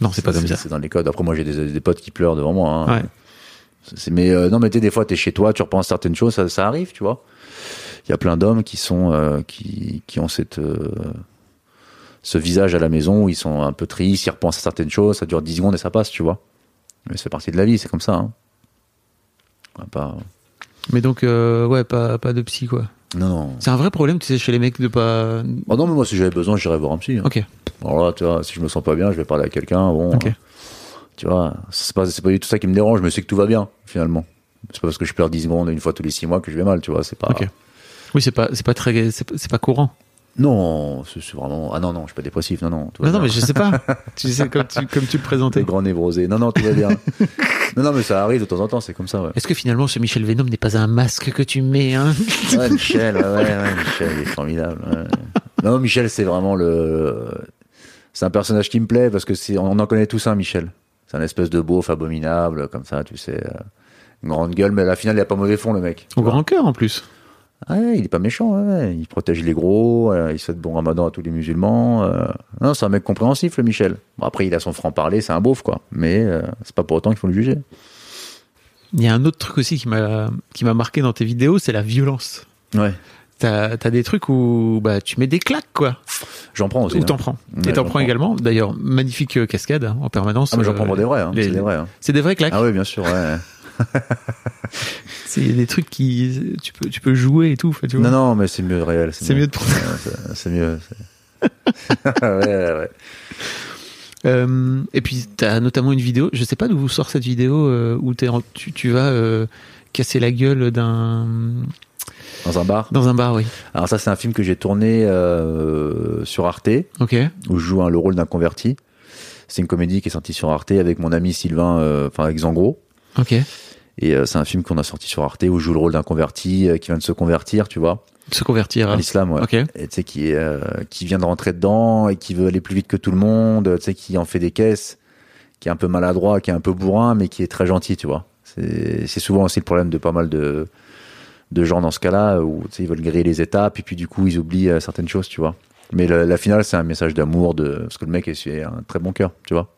Non, c'est pas comme ça. C'est dans les codes. Après, moi, j'ai des, des, potes qui pleurent devant moi. Hein. Ouais. Mais euh, non, mais tu des fois, t'es chez toi, tu repenses certaines choses, ça, ça arrive, tu vois. Il y a plein d'hommes qui sont, euh, qui, qui ont cette euh, ce visage à la maison où ils sont un peu tristes, ils repensent à certaines choses, ça dure 10 secondes et ça passe, tu vois. Mais c'est partie de la vie, c'est comme ça. Hein. Pas... Mais donc, euh, ouais, pas, pas de psy, quoi. Non, non. C'est un vrai problème, tu sais, chez les mecs de pas. Oh non, mais moi, si j'avais besoin, j'irais voir un psy. Hein. Ok. Alors là, tu vois, si je me sens pas bien, je vais parler à quelqu'un. Bon, Ok. euh, tu vois, c'est pas, c'est pas du tout ça qui me dérange, mais c'est que tout va bien, finalement. C'est pas parce que je pleure 10 secondes une fois tous les 6 mois que je vais mal, tu vois. C'est pas. Ok. Oui, c'est pas, c'est pas très, c'est pas, c'est pas courant. Non, c'est vraiment. Ah non, non, je suis pas dépressif, non, non. Non, mais je sais pas. tu sais, comme tu, comme tu le présentais. grand névrosé. Non, non, tout va bien. non, non, mais ça arrive de temps en temps, c'est comme ça, ouais. Est-ce que finalement, ce Michel Venom n'est pas un masque que tu mets, hein Ouais, Michel, ouais, ouais, ouais, Michel, il est formidable. ouais. Non, Michel, c'est vraiment le. C'est un personnage qui me plaît parce que c'est, on en connaît tous un, Michel. C'est un espèce de beauf abominable, comme ça, tu sais. euh, Une grande gueule, mais à la finale, il a pas mauvais fond, le mec. Au grand cœur, en plus. Ouais, il est pas méchant, ouais, il protège les gros, euh, il souhaite bon ramadan à tous les musulmans. euh. Non, c'est un mec compréhensif, le Michel. Bon, après, il a son franc-parler, c'est un beauf, quoi. Mais euh, c'est pas pour autant qu'il faut le juger. Il y a un autre truc aussi qui m'a, qui m'a marqué dans tes vidéos, c'est la violence. Ouais. T'as, des trucs où, bah, tu mets des claques, quoi. J'en prends aussi. Ou hein. t'en prends. Ouais, Et t'en prends prends. également. D'ailleurs, magnifique cascade, hein, en permanence. Ah, mais j'en prends pour des vrais, hein. c'est des vrais. C'est des vrais claques. Ah oui, bien sûr, ouais. C'est des trucs qui, tu peux, tu peux jouer et tout, tu vois. Non, non, mais c'est mieux réel. C'est mieux de prendre. C'est- mieux. ouais, ouais. Euh, et puis, t'as notamment une vidéo, je sais pas d'où sort cette vidéo, euh, où tu, tu vas euh, casser la gueule d'un. Dans un bar. Dans un bar, oui. Alors ça, c'est un film que j'ai tourné euh, sur Arte, Ok. où je joue hein, le rôle d'un converti. C'est une comédie qui est sortie sur Arte avec mon ami Sylvain, euh, enfin avec Zangro. Ok. Et euh, c'est un film qu'on a sorti sur Arte où je joue le rôle d'un converti euh, qui vient de se convertir, tu vois, Se convertir. à hein. l'islam, ouais. Ok. Et tu sais, qui, est, euh, qui vient de rentrer dedans et qui veut aller plus vite que tout le monde, tu sais, qui en fait des caisses, qui est un peu maladroit, qui est un peu bourrin, mais qui est très gentil, tu vois. C'est souvent aussi le problème de pas mal de, de gens dans ce cas-là, où ils veulent griller les étapes et puis du coup, ils oublient certaines choses, tu vois. Mais la, la finale, c'est un message d'amour, de parce que le mec est un très bon cœur, tu vois.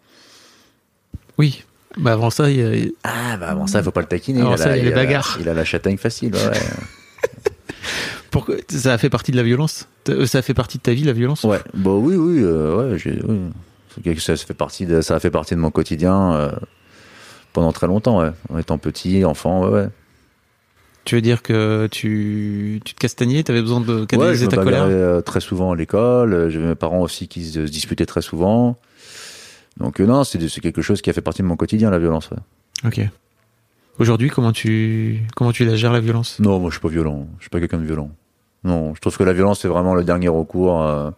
Oui. Bah avant ça, il y a- Ah, bah avant ça, il faut pas le taquiner. Avant il, a ça, la, il y a les a la- bagarres. il a la châtaigne facile, ouais. pourquoi ça a fait partie de la violence? T- Ça a fait partie de ta vie, la violence? Ouais, bah oui, oui, euh, ouais, oui. Ça, fait partie de, ça a fait partie de mon quotidien euh, pendant très longtemps, ouais. En étant petit, enfant, ouais, ouais. Tu veux dire que tu, tu te castagnais, t'avais besoin de Ouais, je canaliser me ta colère? euh, très souvent à l'école. euh, J'avais mes parents aussi qui se disputaient très souvent. Donc euh, non, c'est, quelque chose qui a fait partie de mon quotidien, la violence. ouais. Ok. Aujourd'hui, comment tu, comment tu la gères la violence? Non, moi je suis pas violent. Je suis pas quelqu'un de violent. Non, je trouve que la violence c'est vraiment le dernier recours. euh,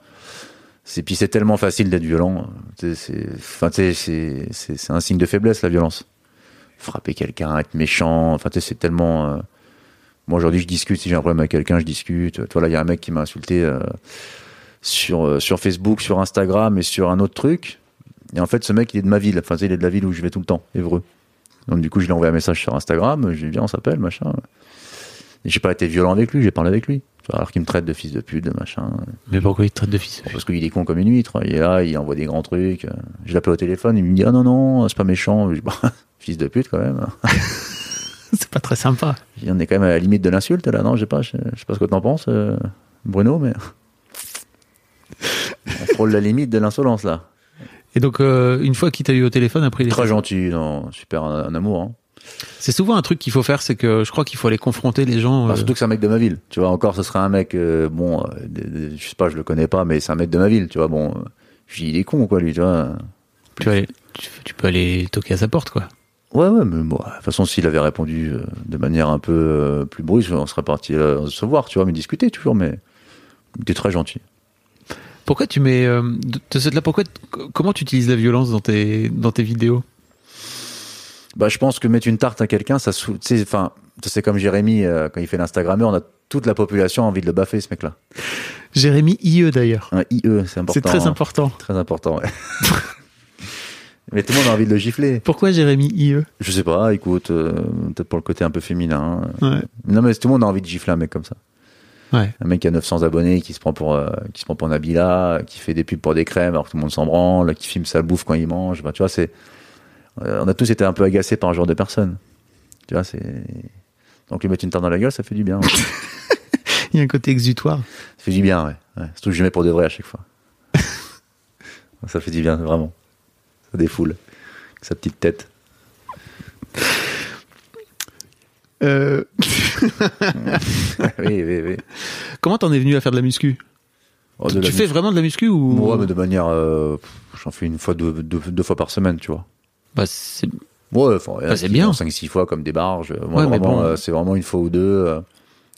c'est puis c'est tellement facile d'être violent. C'est, c'est, enfin, un signe de faiblesse la violence. Frapper quelqu'un, être méchant. Enfin, c'est tellement. euh, Moi aujourd'hui, je discute. Si j'ai un problème avec quelqu'un, je discute. Toi là, il y a un mec qui m'a insulté euh, sur sur Facebook, sur Instagram et sur un autre truc. Et en fait, ce mec, il est de ma ville. Enfin, il est de la ville où je vais tout le temps, Évreux. Donc du coup, je lui ai envoyé un message sur Instagram. Je lui ai dit, viens, on s'appelle, machin. Et j'ai pas été violent avec lui, j'ai parlé avec lui. Alors qu'il me traite de fils de pute, de machin. Mais pourquoi il te traite de fils Parce qu'il est con comme une huître. Il est là, il envoie des grands trucs. Je l'appelle au téléphone, il me dit, ah non, non, c'est pas méchant. Je dis, bah, fils de pute quand même. C'est pas très sympa. On est quand même à la limite de l'insulte là, non? Je sais pas, je sais pas ce que t'en penses, euh, Bruno, mais. On frôle la limite de l'insolence là. Et donc, euh, une fois qu'il t'a eu au téléphone, après, il est Très gentil, non, super, un, un amour. Hein. C'est souvent un truc qu'il faut faire, c'est que je crois qu'il faut aller confronter les gens. Enfin, euh, surtout que c'est un mec de ma ville. Tu vois, encore, ce serait un mec, euh, bon, euh, je sais pas, je le connais pas, mais c'est un mec de ma ville, tu vois. Bon, je dis, il est con, quoi, lui, tu vois. tu, vas aller- tu, tu peux aller toquer à sa porte, quoi. Ouais, ouais, mais bon, de toute façon, s'il avait répondu de manière un peu plus brusque, on serait parti se voir, tu vois, mais discuter toujours, mais il était très gentil. Pourquoi tu mets euh, de, de cette là pourquoi comment tu utilises la violence dans tes dans tes vidéos? Bah, je pense que mettre une tarte à quelqu'un, ça, sou- tu sais, enfin, ça, c'est comme Jérémy, euh, quand il fait l'Instagrammeur, on a toute la population a envie de le baffer, ce mec-là. Jérémy IE d'ailleurs. Un IE, c'est important. C'est très hein. important. Très important, ouais. mais tout le monde a envie de le gifler. Pourquoi Jérémy IE Je sais pas, écoute, euh, peut-être pour le côté un peu féminin. Ouais. Non, mais tout le monde a envie de gifler un mec comme ça. Ouais. Un mec qui a 900 abonnés, qui se prend pour, euh, qui se prend pour Nabila, qui fait des pubs pour des crèmes alors que tout le monde s'en branle, qui filme sa bouffe quand il mange. Enfin, tu vois, c'est, euh, on a tous été un peu agacés par un genre de personne. Tu vois, c'est, donc lui mettre une tarte dans la gueule, ça fait du bien. ouais. Il y a un côté exutoire. ça fait du bien, ouais. ouais. Surtout que je mets pour de vrai à chaque fois. ça fait du bien, vraiment. Ça défoule. Sa petite tête. Euh, oui, oui, oui. comment t'en es venu à faire de la muscu? Oh, de la Tu fais vraiment de la muscu ou? Ouais, mais de manière. euh, J'en fais une fois, deux, deux, deux fois par semaine, tu vois. Bah, c'est Ouais, Bah, c'est bien. font 5-6 fois comme des barges. Moi, Ouais, vraiment, bon. euh, c'est vraiment une fois ou deux. bah,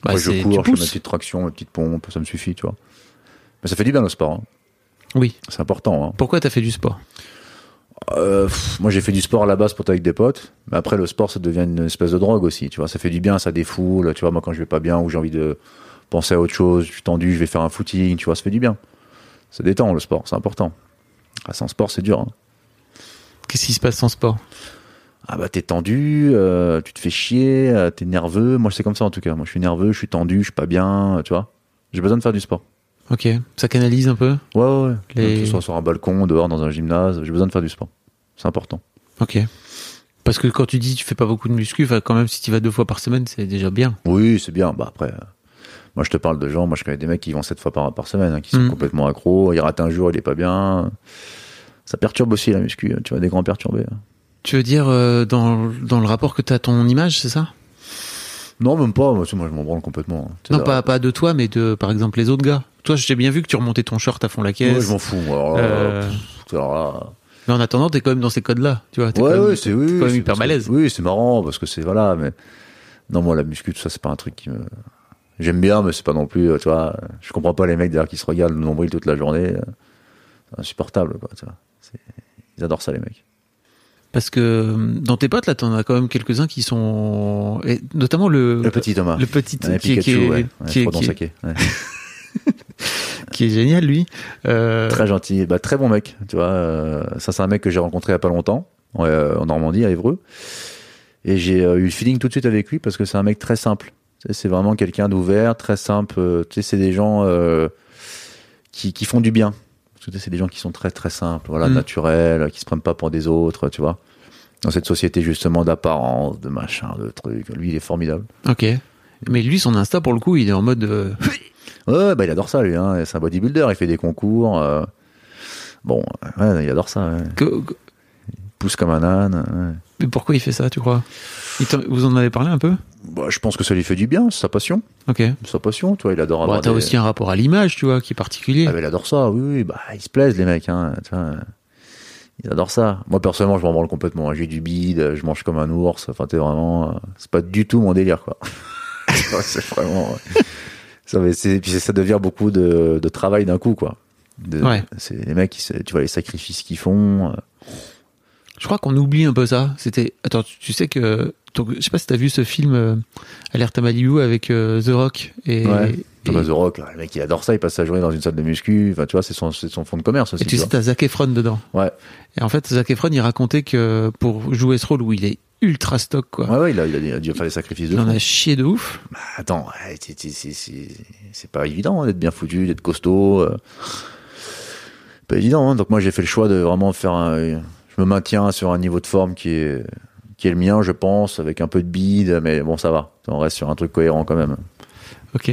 Après, je cours, je fais ma petite traction, ma petite pompe, ça me suffit, tu vois. Mais ça fait du bien le sport. hein. Oui. C'est important. hein. Pourquoi t'as fait du sport? Euh, pff, moi, j'ai fait du sport à la base pour être avec des potes. Mais après, le sport, ça devient une espèce de drogue aussi. Tu vois, ça fait du bien, ça défoule. Tu vois, moi, quand je vais pas bien ou j'ai envie de penser à autre chose, je suis tendu, je vais faire un footing. Tu vois, ça fait du bien. Ça détend le sport, c'est important. Ah, sans sport, c'est dur. hein. Qu'est-ce qui se passe sans sport? Ah bah t'es tendu, euh, tu te fais chier, euh, t'es nerveux. Moi c'est comme ça en tout cas. Moi je suis nerveux, je suis tendu, je suis pas bien, tu vois. J'ai besoin de faire du sport. Ok. Ça canalise un peu Ouais ouais. ouais. Les- Que ce soit sur un balcon, dehors, dans un gymnase, j'ai besoin de faire du sport. C'est important. Ok. Parce que quand tu dis tu fais pas beaucoup de muscu, quand même si tu vas deux fois par semaine, c'est déjà bien. Oui c'est bien. Bah après, euh, moi je te parle de gens, moi je connais des mecs qui vont sept fois par, par semaine, hein, qui sont Mhm. complètement accros. Il rate un jour, il est pas bien. Ça perturbe aussi la muscu. Tu vois des grands perturbés. hein. Tu veux dire euh, dans, dans le rapport que tu as à ton image, c'est ça? Non même pas. Moi, je m'en branle complètement. hein. Non, pas, pas de toi, mais de par exemple les autres gars. Toi, j'ai bien vu que tu remontais ton short à fond la caisse. je m'en fous. moi. Alors là, Euh, pff, alors là, mais en attendant, t'es quand même dans ces codes-là. Tu vois, t'es ouais, quand même, ouais, c'est oui, quand même c'est- hyper malaise. Oui, c'est marrant parce que c'est voilà, mais non, moi la muscu, tout ça, c'est pas un truc qui me. J'aime bien, mais c'est pas non plus, euh, tu vois. Je comprends pas les mecs derrière qui se regardent le nombril toute la journée. euh, C'est insupportable, quoi. Tu vois. C'est- Ils adorent ça, les mecs. Parce que euh, dans tes potes, là, t'en as quand même quelques-uns qui sont. Et notamment le. Le petit Thomas. Le petit Ouais, qui, est- qui Pikachu, est, qui, est, qui est-. qui est génial, lui. Euh, Très gentil, bah, très bon mec. Tu vois, euh, ça c'est un mec que j'ai rencontré il y a pas longtemps, euh, en Normandie, à Évreux, et j'ai eu le feeling tout de suite avec lui parce que c'est un mec très simple. C'est vraiment quelqu'un d'ouvert, très simple. Tu sais, c'est des gens euh, qui, qui font du bien. Parce que c'est des gens qui sont très très simples, voilà, Mm. naturels, qui se prennent pas pour des autres, tu vois. Dans cette société justement d'apparence, de machin, de trucs. Lui, il est formidable. Ok. Mais lui, son Insta, pour le coup, il est en mode. euh, Ouais, bah il adore ça lui. Hein. C'est un bodybuilder, il fait des concours. euh, Bon, ouais, il adore ça. ouais. que- que- pousse comme un âne. ouais. mais pourquoi il fait ça, tu crois? Il Vous en avez parlé un peu? Bah, je pense que ça lui fait du bien, c'est sa passion. Ok. Sa passion, tu vois, il adore avoir t'as des- aussi un rapport à l'image, tu vois, qui est particulier. Ah, mais il adore ça, oui, oui, bah, ils se plaisent, les mecs, hein, tu vois. Ils adorent ça. Moi, personnellement, je m'en branle complètement. hein. J'ai du bide, je mange comme un ours. Enfin, t'es vraiment, euh, c'est pas du tout mon délire, quoi. c'est vraiment, ça, mais ça devient beaucoup de, de travail d'un coup, quoi. De- Ouais. C'est les mecs, qui tu vois, les sacrifices qu'ils font. euh, Je crois qu'on oublie un peu ça. C'était. Attends, tu, tu sais que. donc, je sais pas si t'as vu ce film euh, Alerte à Malibu avec euh, The Rock et. Ouais. et- Thomas The Rock, là, le mec, il adore ça, il passe sa journée dans une salle de muscu. Enfin, tu vois, c'est son, son fond de commerce aussi. et tu sais, vois. t'as Zac Efron dedans. Ouais. Et en fait, Zac Efron, il racontait que pour jouer ce rôle où il est ultra stock, quoi. Ouais, ouais, il a, il a dû faire des sacrifices de Il en a chié de ouf. Bah, attends, c'est- pas évident hein, d'être bien foutu, d'être costaud. euh. Pas évident. hein. Donc moi j'ai fait le choix de vraiment faire un. Je me maintiens sur un niveau de forme qui est qui est le mien, je pense, avec un peu de bide, mais bon ça va. On reste sur un truc cohérent quand même. Ok.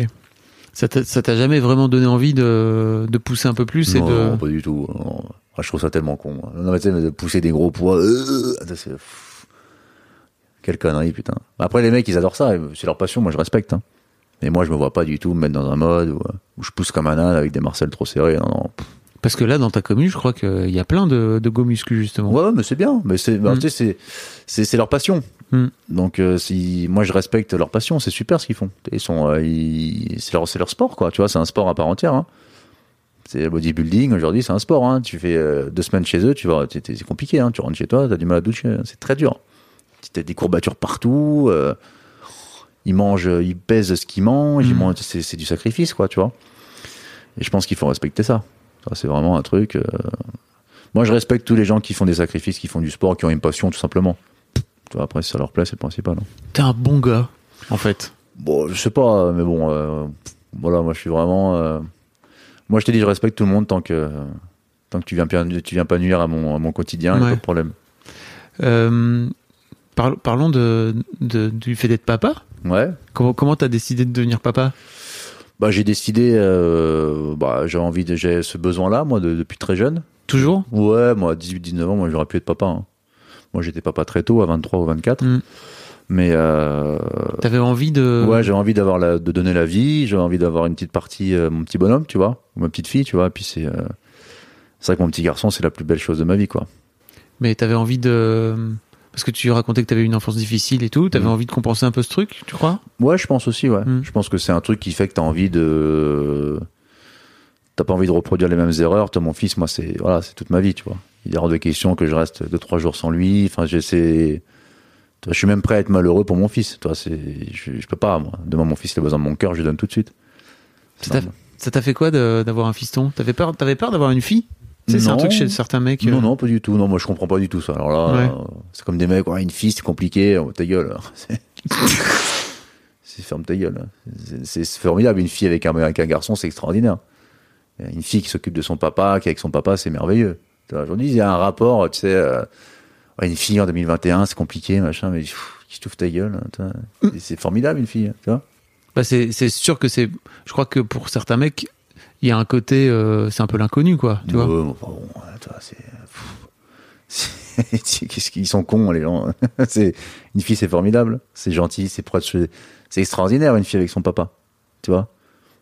Ça t'a jamais vraiment donné envie de, de pousser un peu plus et non, de. non, pas du tout. non. Ah, je trouve ça tellement con. Non mais tu sais, de pousser des gros poids. euh. Quelle connerie putain. Après les mecs ils adorent ça, c'est leur passion, moi je respecte. Hein. Mais moi je me vois pas du tout me mettre dans un mode où, où je pousse comme un âne avec des marcelles trop serrées. Non, non. Parce que là, dans ta commune, je crois qu'il y a plein de, de go muscu, justement. Ouais, ouais, mais c'est bien. Mais c'est, bah, Mm. tu sais, c'est, leur passion. Mm. Donc, euh, si moi je respecte leur passion, c'est super ce qu'ils font. Ils sont, euh, c'est leur, leur sport, quoi. Tu vois, c'est un sport à part entière. Hein. C'est bodybuilding aujourd'hui, c'est un sport. Hein. Tu fais euh, deux semaines chez eux, tu vas, c'est compliqué. Hein. Tu rentres chez toi, t'as du mal à doucher. C'est très dur. T'as des courbatures partout. euh, ils mangent, ils pèsent ce qu'ils mangent. Ils Mm. mangent. C'est, du sacrifice, quoi. Tu vois. Et je pense qu'il faut respecter ça. Ça, c'est vraiment un truc. euh, moi, je respecte tous les gens qui font des sacrifices, qui font du sport, qui ont une passion, tout simplement. Après, si ça leur plaît, c'est le principal. hein. T'es un bon gars, en fait. Bon, je sais pas, mais bon, euh, voilà, moi, je suis vraiment. euh, moi, je te dis, je respecte tout le monde tant que tant que tu viens, tu viens pas nuire à mon, à mon quotidien, Ouais. pas de problème. Euh, parlons de, de- du fait d'être papa. Ouais. Comment comment t'as décidé de devenir papa? Bah, j'ai décidé, euh, bah, j'ai envie de, j'ai ce besoin-là, moi, de- depuis très jeune. Toujours? Ouais, moi, à 18, 19 ans, moi, j'aurais pu être papa. hein. Moi, j'étais papa très tôt, à 23 ou 24. Mm. Mais, euh, T'avais envie de. Ouais, j'avais envie d'avoir la, de donner la vie, j'avais envie d'avoir une petite partie, euh, mon petit bonhomme, tu vois, ou ma petite fille, tu vois. Et puis c'est, euh, c'est vrai que mon petit garçon, c'est la plus belle chose de ma vie, quoi. Mais t'avais envie de. Parce que tu racontais que t'avais une enfance difficile et tout. T'avais Mm. envie de compenser un peu ce truc, tu crois? Ouais, je pense aussi, ouais. Mm. Je pense que c'est un truc qui fait que t'as envie de, t'as pas envie de reproduire les mêmes erreurs. Toi, mon fils, moi, c'est, voilà, c'est toute ma vie, tu vois. Il est hors de question que je reste deux, trois jours sans lui. Enfin, j'essaie, tu je suis même prêt à être malheureux pour mon fils. Toi, c'est, je, je peux pas, moi. Demain, mon fils, il a besoin de mon cœur, je lui donne tout de suite. Ça t'a- fait quoi d'avoir un fiston? T'avais peur, t'avais peur d'avoir une fille? Tu sais, c'est un truc chez certains mecs. euh, Non, non, pas du tout. Non, moi, je comprends pas du tout ça. Alors là, Ouais. euh, c'est comme des mecs, ouais, une fille, c'est compliqué. Oh, ta gueule. C'est- ferme ta gueule. C'est- C'est formidable. Une fille avec un, avec un garçon, c'est extraordinaire. Une fille qui s'occupe de son papa, qui est avec son papa, c'est merveilleux. Aujourd'hui, il y a un rapport, tu sais, euh, une fille en 2021, c'est compliqué, machin, mais pff, qui se ta gueule. hein. Et C'est formidable, une fille, tu vois. Bah c'est sûr que c'est. Je crois que pour certains mecs, il y a un côté, euh, c'est un peu l'inconnu, quoi. Tu vois Ouais, enfin, bon, vois, c'est. Qu'est-ce qu'ils sont cons, les gens. c'est une fille, c'est formidable, c'est gentil, c'est proche, c'est extraordinaire une fille avec son papa. Tu vois?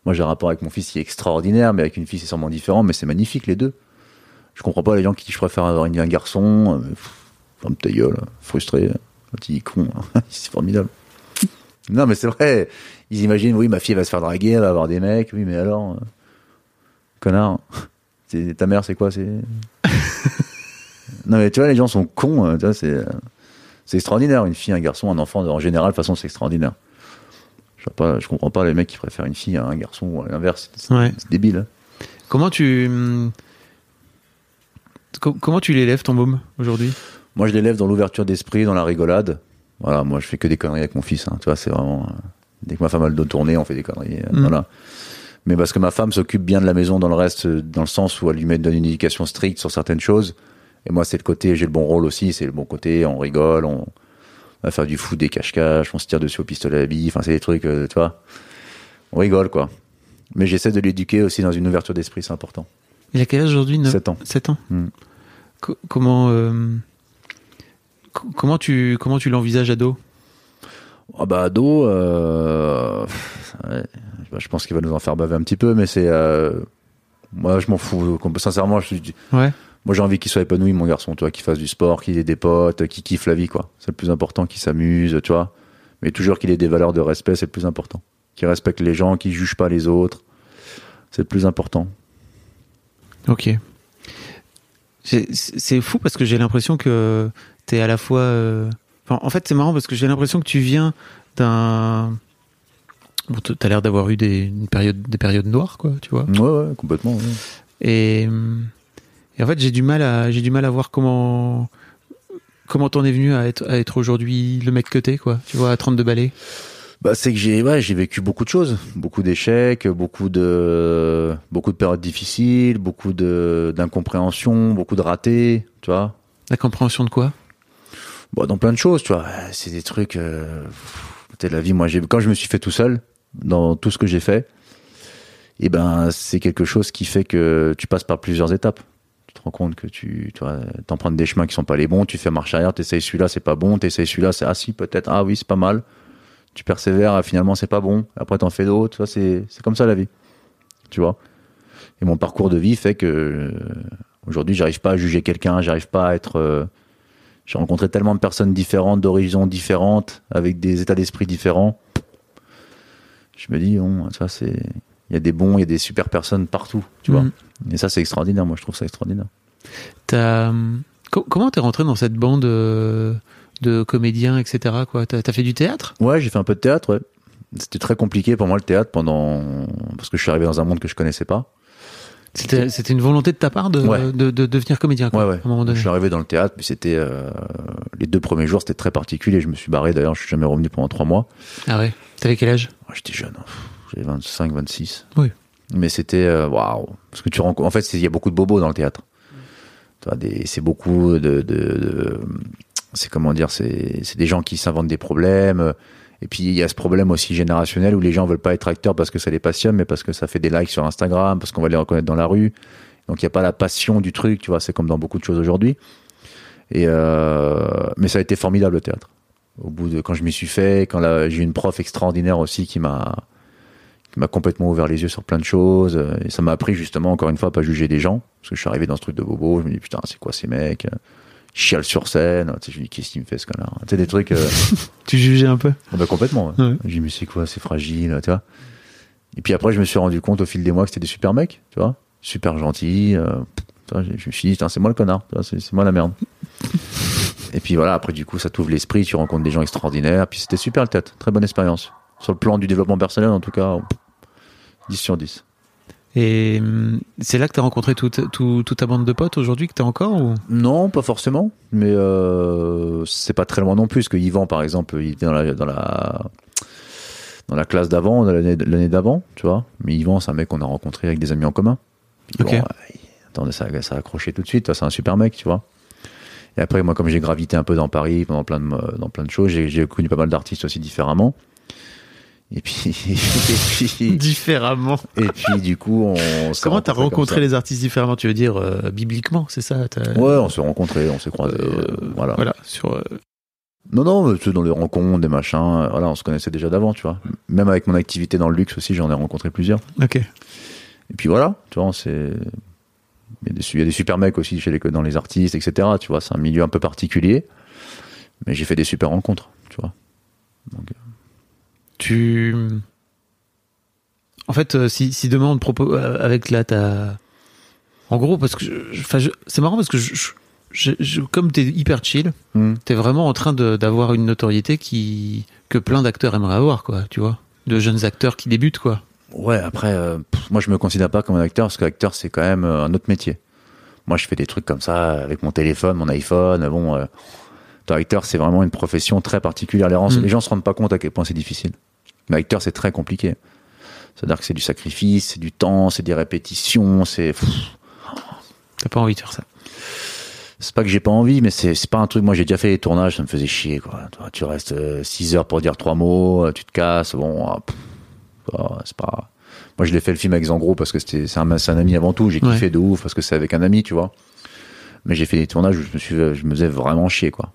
Moi, j'ai un rapport avec mon fils qui est extraordinaire, mais avec une fille, c'est sûrement différent, mais c'est magnifique les deux. Je comprends pas les gens qui disent je préfère avoir un garçon. euh, Ferme ta gueule, frustré, un petit con. c'est formidable. Non, mais c'est vrai. Ils imaginent, oui, ma fille va se faire draguer, elle va avoir des mecs. Oui, mais alors, euh, connard. C'est- Ta mère, c'est quoi C'est? Non, mais tu vois, les gens sont cons. euh, tu vois, c'est, euh, c'est extraordinaire. Une fille, un garçon, un enfant, en général, de toute façon, c'est extraordinaire. Je, sais pas, je comprends pas les mecs qui préfèrent une fille à un garçon ou à l'inverse. C'est, Ouais. débile. hein. Comment tu. co- comment tu l'élèves ton môme aujourd'hui? Moi, je l'élève dans l'ouverture d'esprit, dans la rigolade. Voilà, moi, je fais que des conneries avec mon fils. hein. Tu vois, c'est vraiment. euh, dès que ma femme a le dos tourné, on fait des conneries. euh, Mm. Voilà. Mais parce que ma femme s'occupe bien de la maison dans le reste, dans le sens où elle lui met donne une éducation stricte sur certaines choses. Et moi, c'est le côté, j'ai le bon rôle aussi, c'est le bon côté, on rigole, on va faire du foot, des cache-cache, on se tire dessus au pistolet à billes, enfin, c'est des trucs, euh, tu vois. On rigole, quoi. Mais j'essaie de l'éduquer aussi dans une ouverture d'esprit, c'est important. Il a quel âge aujourd'hui neuf- 7 ans. 7 ans Hmm. Co- Comment. euh, co- Comment tu, comment tu l'envisages ado? Ah bah ado, euh, ouais, bah, je pense qu'il va nous en faire baver un petit peu, mais c'est euh, moi je m'en fous. Sincèrement, je, Ouais. moi j'ai envie qu'il soit épanoui, mon garçon, tu vois, qu'il fasse du sport, qu'il ait des potes, qu'il kiffe la vie, quoi. C'est le plus important, qu'il s'amuse, tu vois. Mais toujours qu'il ait des valeurs de respect, c'est le plus important. Qu'il respecte les gens, qu'il juge pas les autres, c'est le plus important. Ok. C'est- C'est fou parce que j'ai l'impression que t'es à la fois. euh, enfin, en fait, c'est marrant parce que j'ai l'impression que tu viens d'un. Bon, t'as l'air d'avoir eu des, une période, des périodes noires, quoi, tu vois. Ouais, ouais, complètement. ouais. Et, et en fait, j'ai du mal à, j'ai du mal à voir comment, comment t'en es venu à être, à être aujourd'hui le mec que t'es, quoi. Tu vois, à 32 balais. Bah, c'est que j'ai ouais, j'ai vécu beaucoup de choses, beaucoup d'échecs, beaucoup de beaucoup de périodes difficiles, beaucoup de d'incompréhension, beaucoup de ratés, tu vois. La compréhension de quoi? Bon, dans plein de choses, tu vois. C'est des trucs. Euh, peut-être la vie. Moi, quand je me suis fait tout seul dans tout ce que j'ai fait, et ben c'est quelque chose qui fait que tu passes par plusieurs étapes. Tu te rends compte que tu tu t'empruntes des chemins qui sont pas les bons, tu fais marche arrière, t'essayes celui-là, c'est pas bon, t'essayes celui-là, c'est ah si peut-être ah oui c'est pas mal. Tu persévères, ah, finalement c'est pas bon. Après t'en fais d'autres, c'est c'est comme ça la vie, tu vois? Et mon parcours de vie fait que euh, aujourd'hui j'arrive pas à juger quelqu'un, j'arrive pas à être euh, j'ai rencontré tellement de personnes différentes, d'horizons différentes, avec des états d'esprit différents. Je me dis, bon, ça c'est, il y a des bons, il y a des super personnes partout, tu vois. Mhm. Et ça c'est extraordinaire. Moi je trouve ça extraordinaire. Hum, co- comment t'es rentré dans cette bande euh, de comédiens, etc. Quoi? T'as, t'as fait du théâtre? Ouais, j'ai fait un peu de théâtre. Ouais. C'était très compliqué pour moi le théâtre pendant parce que je suis arrivé dans un monde que je connaissais pas. C'était, c'était une volonté de ta part de, Ouais. de, de devenir comédien, quoi, Ouais, ouais. à un moment Je donné. suis arrivé dans le théâtre, puis c'était euh, les deux premiers jours, c'était très particulier. Je me suis barré. D'ailleurs, je suis jamais revenu pendant trois mois. Ah ouais. T'avais quel âge? Ouais, J'étais jeune, hein. j'avais 25, 26. Oui. Mais c'était euh, waouh, parce que tu rencontres. En fait, il y a beaucoup de bobos dans le théâtre. C'est beaucoup de, de, de- c'est comment dire, c'est c'est des gens qui s'inventent des problèmes. Et puis il y a ce problème aussi générationnel où les gens veulent pas être acteurs parce que ça les passionne, mais parce que ça fait des likes sur Instagram, parce qu'on va les reconnaître dans la rue. Donc il y a pas la passion du truc, tu vois. C'est comme dans beaucoup de choses aujourd'hui. Euh, mais ça a été formidable le théâtre. Au bout de quand je m'y suis fait, quand j'ai eu une prof extraordinaire aussi qui m'a qui m'a complètement ouvert les yeux sur plein de choses. Et ça m'a appris justement, encore une fois, à pas juger les gens. Parce que je suis arrivé dans ce truc de bobo, je me dis putain, c'est quoi ces mecs? Ils chialent sur scène. Tu sais, je me dis qu'est-ce qu'il me fait ce connard? Tu sais, des trucs. euh, Tu jugeais un peu? Ah bah, complètement. Ouais. Ouais. Je dis mais c'est quoi C'est fragile, tu vois? Et puis après, je me suis rendu compte au fil des mois que c'était des super mecs, tu vois? Super gentils. euh, je me suis dit, c'est moi le connard, tu vois, c'est c'est moi la merde. Et puis voilà, après, du coup, ça t'ouvre l'esprit, tu rencontres des gens extraordinaires. Puis c'était super le tête, très bonne expérience. Sur le plan du développement personnel, en tout cas, 10 sur 10. Et hum, c'est là que t'as rencontré toute, tout- toute ta bande de potes aujourd'hui que t'as encore ou? Non, pas forcément, mais euh, c'est pas très loin non plus. Parce que Yvan, par exemple, il était dans la, dans la, dans la classe d'avant, l'année d'avant, tu vois. Mais Yvan, c'est un mec qu'on a rencontré avec des amis en commun. Bon, attendez, ça, ça a accroché tout de suite. tu C'est un super mec, tu vois. Et après, moi, comme j'ai gravité un peu dans Paris, pendant plein de, dans plein de choses, j'ai connu pas mal d'artistes aussi différemment. Et puis, et puis, Différemment. et puis, du coup, on. Comment t'as rencontré les artistes différemment? Tu veux dire euh, bibliquement, c'est ça? Ouais, on s'est rencontrés, on s'est croisés. Euh, euh, voilà. Voilà, sur. Non, non, dans les rencontres, des machins, voilà, on se connaissait déjà d'avant, tu vois. Même avec mon activité dans le luxe aussi, j'en ai rencontré plusieurs. Ok. Et puis voilà, tu vois, c'est. Il y, a des, su- il y a des super mecs aussi chez les, dans les artistes, etc. Tu vois, c'est un milieu un peu particulier. Mais j'ai fait des super rencontres, tu vois. Donc, Tu. En fait, euh, si, si demain on te propose euh, avec là ta. En gros, parce que je- c'est marrant parce que je, je, je, je- comme t'es hyper chill, Hmm. t'es vraiment en train d'avoir une notoriété qui que plein d'acteurs aimeraient avoir, quoi. Tu vois, de jeunes acteurs qui débutent, quoi. Ouais, après, euh, pff, moi je me considère pas comme un acteur parce qu'acteur c'est quand même un autre métier. Moi je fais des trucs comme ça avec mon téléphone, mon iPhone. Bon, euh, acteur c'est vraiment une profession très particulière. Les gens, Mm. les gens se rendent pas compte à quel point c'est difficile. Mais acteur c'est très compliqué. C'est-à-dire que c'est du sacrifice, c'est du temps, c'est des répétitions, c'est. T'as pas envie de faire ça. C'est pas que j'ai pas envie, mais c'est pas un truc. Moi, j'ai déjà fait les tournages, ça me faisait chier, quoi. Toi, tu restes 6 heures pour dire trois mots, euh, tu te casses. Bon, ah, ah, c'est pas. Moi, je l'ai fait le film avec Zangro parce que c'était c'est un, un ami avant tout. J'ai Ouais. kiffé de ouf parce que c'est avec un ami, tu vois. Mais j'ai fait des tournages où je me suis, je me faisais vraiment chier, quoi.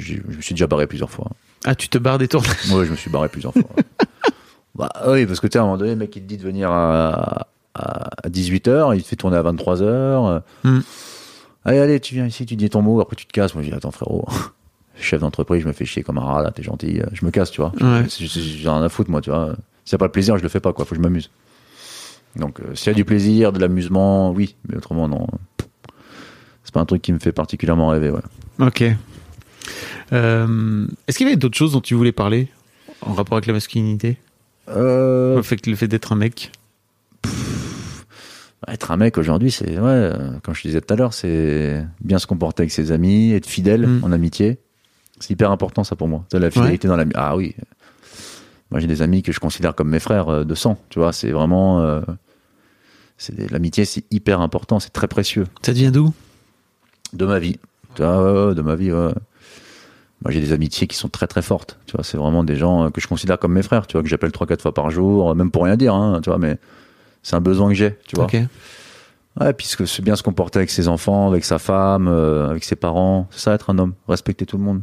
Je me suis déjà barré plusieurs fois. Ah, tu te barres des tournages. Ouais, je me suis barré plusieurs fois. bah oui, parce que tu sais, à un moment donné, le mec, il te dit de venir à, à 18h, il te fait tourner à 23h. Hmm. Allez, allez, tu viens ici, tu dis ton mot, après tu te casses. Moi, je dis, attends, frérot, chef d'entreprise, je me fais chier comme un rat, là, t'es gentil, je me casse, tu vois. Ouais. J'ai- rien à foutre, moi, tu vois. S'il n'y a pas de plaisir, je le fais pas, quoi, faut que je m'amuse. Donc, euh, s'il y a du plaisir, de l'amusement, oui, mais autrement, non. C'est pas un truc qui me fait particulièrement rêver, ouais. Ok. Euh, Est-ce qu'il y avait d'autres choses dont tu voulais parler en rapport avec la masculinité Euh, Le fait, d'être un mec Être un mec aujourd'hui, c'est ouais, euh, comme je te disais tout à l'heure, c'est bien se comporter avec ses amis, être fidèle Mm. en amitié. C'est hyper important ça pour moi. La fidélité dans l'amitié. Ah oui. Moi j'ai des amis que je considère comme mes frères de sang. Tu vois, c'est vraiment euh, l'amitié, c'est hyper important, c'est très précieux Ça devient d'où? De ma vie. Tu vois, ouais, ouais, de ma vie. ouais. Moi j'ai des amitiés qui sont très très fortes. Tu vois, c'est vraiment des gens euh, que je considère comme mes frères. Tu vois, que j'appelle trois quatre fois par jour, même pour rien dire. Hein, tu vois, mais c'est un besoin que j'ai. Tu vois. Ok. Ouais, puisque c'est bien se comporter avec ses enfants, avec sa femme, euh, avec ses parents. C'est ça être un homme, respecter tout le monde.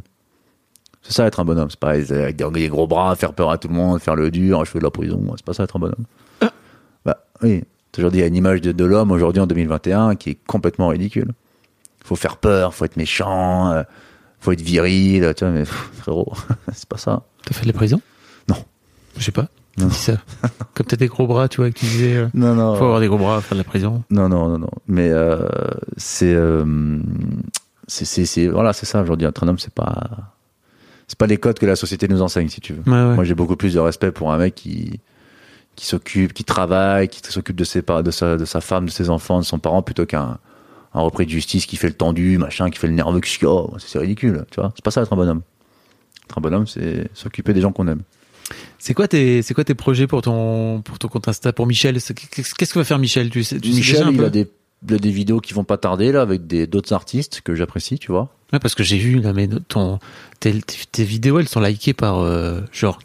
C'est ça être un bonhomme. C'est pas avec des, gros bras, faire peur à tout le monde, faire le dur, je fais de la prison. C'est pas ça être un bonhomme. Bah oui, aujourd'hui il y a une image de, de l'homme aujourd'hui en 2021 qui est complètement ridicule. Faut faire peur, faut être méchant, euh, faut être viril. Tu vois, mais pff, frérot, c'est pas ça. T'as fait de la prison? Non. Je sais pas. Non. Ça. Comme t'as des gros bras, tu vois, que tu disais. euh, Non, non. Faut avoir des gros bras à faire de la prison. Non, non, non, non. Mais euh, c'est, euh, c'est, voilà, c'est ça. Aujourd'hui, un homme, c'est pas, c'est pas les codes que la société nous enseigne, si tu veux. Ouais, ouais. Moi, j'ai beaucoup plus de respect pour un mec qui, qui s'occupe, qui travaille, qui s'occupe de ses, de sa, de sa femme, de ses enfants, de son parent, plutôt qu'un, un repris de justice qui fait le tendu, machin, qui fait le nerveux, oh, c'est ridicule, tu vois. C'est pas ça être un bonhomme. Être un bonhomme, c'est s'occuper des gens qu'on aime. C'est quoi tes, c'est quoi tes projets pour ton, pour ton compte Insta, pour Michel? Qu'est-ce que va faire Michel? Tu sais, tu sais Michel, déjà un il peu? a des, il a des vidéos qui vont pas tarder là avec des d'autres artistes que j'apprécie, tu vois. Ouais, parce que j'ai vu là, mais ton, tes, tes vidéos, elles sont likées par euh, genre.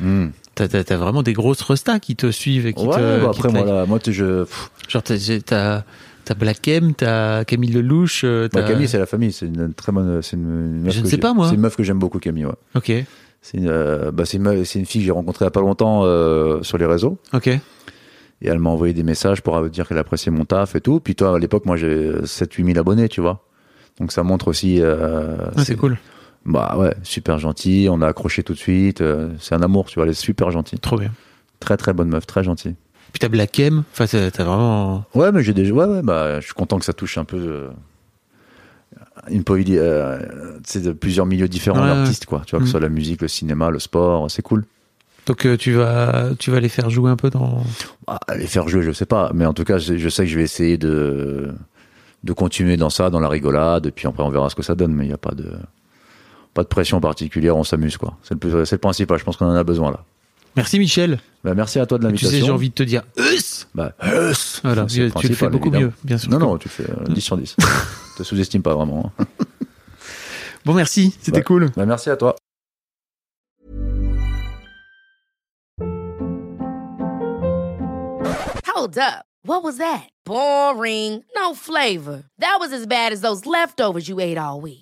Hmm. T'as, vraiment des grosses restas qui te suivent et qui ouais, te. bah qui après te moi, là, moi je, pff, Genre t'as, t'as, t'as Black M, t'as Camille Lelouch. euh, bah, Camille c'est la famille, c'est une très bonne, c'est une, une meuf Je ne que sais j'ai- pas, moi. C'est une meuf que j'aime beaucoup Camille. Ouais. Ok, C'est une, euh, bah, une, meuf- c'est une fille que j'ai rencontrée il y a pas longtemps euh, sur les réseaux ok. et elle m'a envoyé des messages pour dire qu'elle appréciait mon taf et tout. Puis toi à l'époque moi j'ai 7-8 000 abonnés, tu vois. Donc ça montre aussi. Euh, Ah, c'est cool. Bah ouais, super gentil. On a accroché tout de suite. c'est un amour, tu vois. Elle est super gentille. Trop bien. Très très bonne meuf, très gentille. Puis t'as Black M, enfin t'as vraiment. Ouais, mais j'ai déjà. Ouais, ouais, bah, je suis content que ça touche un peu. euh, une poésie, euh, sais, de plusieurs milieux différents Ouais, d'artistes, quoi. Tu vois, que Mm. ce soit la musique, le cinéma, le sport, c'est cool. Donc euh, tu vas, tu vas les faire jouer un peu dans. Bah, les faire jouer, je sais pas, mais en tout cas, je, je sais que je vais essayer de de continuer dans ça, dans la rigolade, et puis après on verra ce que ça donne, mais il n'y a pas de pas de pression particulière, on s'amuse, quoi. C'est le c'est le principal. Je pense qu'on en a besoin là. Merci Michel. Bah, merci à toi de Tu l'invitation. sais, j'ai envie de te dire. Us Bah, Voilà, c'est tu le fais principal, beaucoup évidemment. mieux, bien sûr. Non, non, tu fais euh, 10 sur 10. te sous-estime pas vraiment. hein. Bon, merci, c'était Ouais. cool. Bah, merci à toi. Hold up. What was that? Boring. No flavor. That was as bad as those leftovers you ate all week.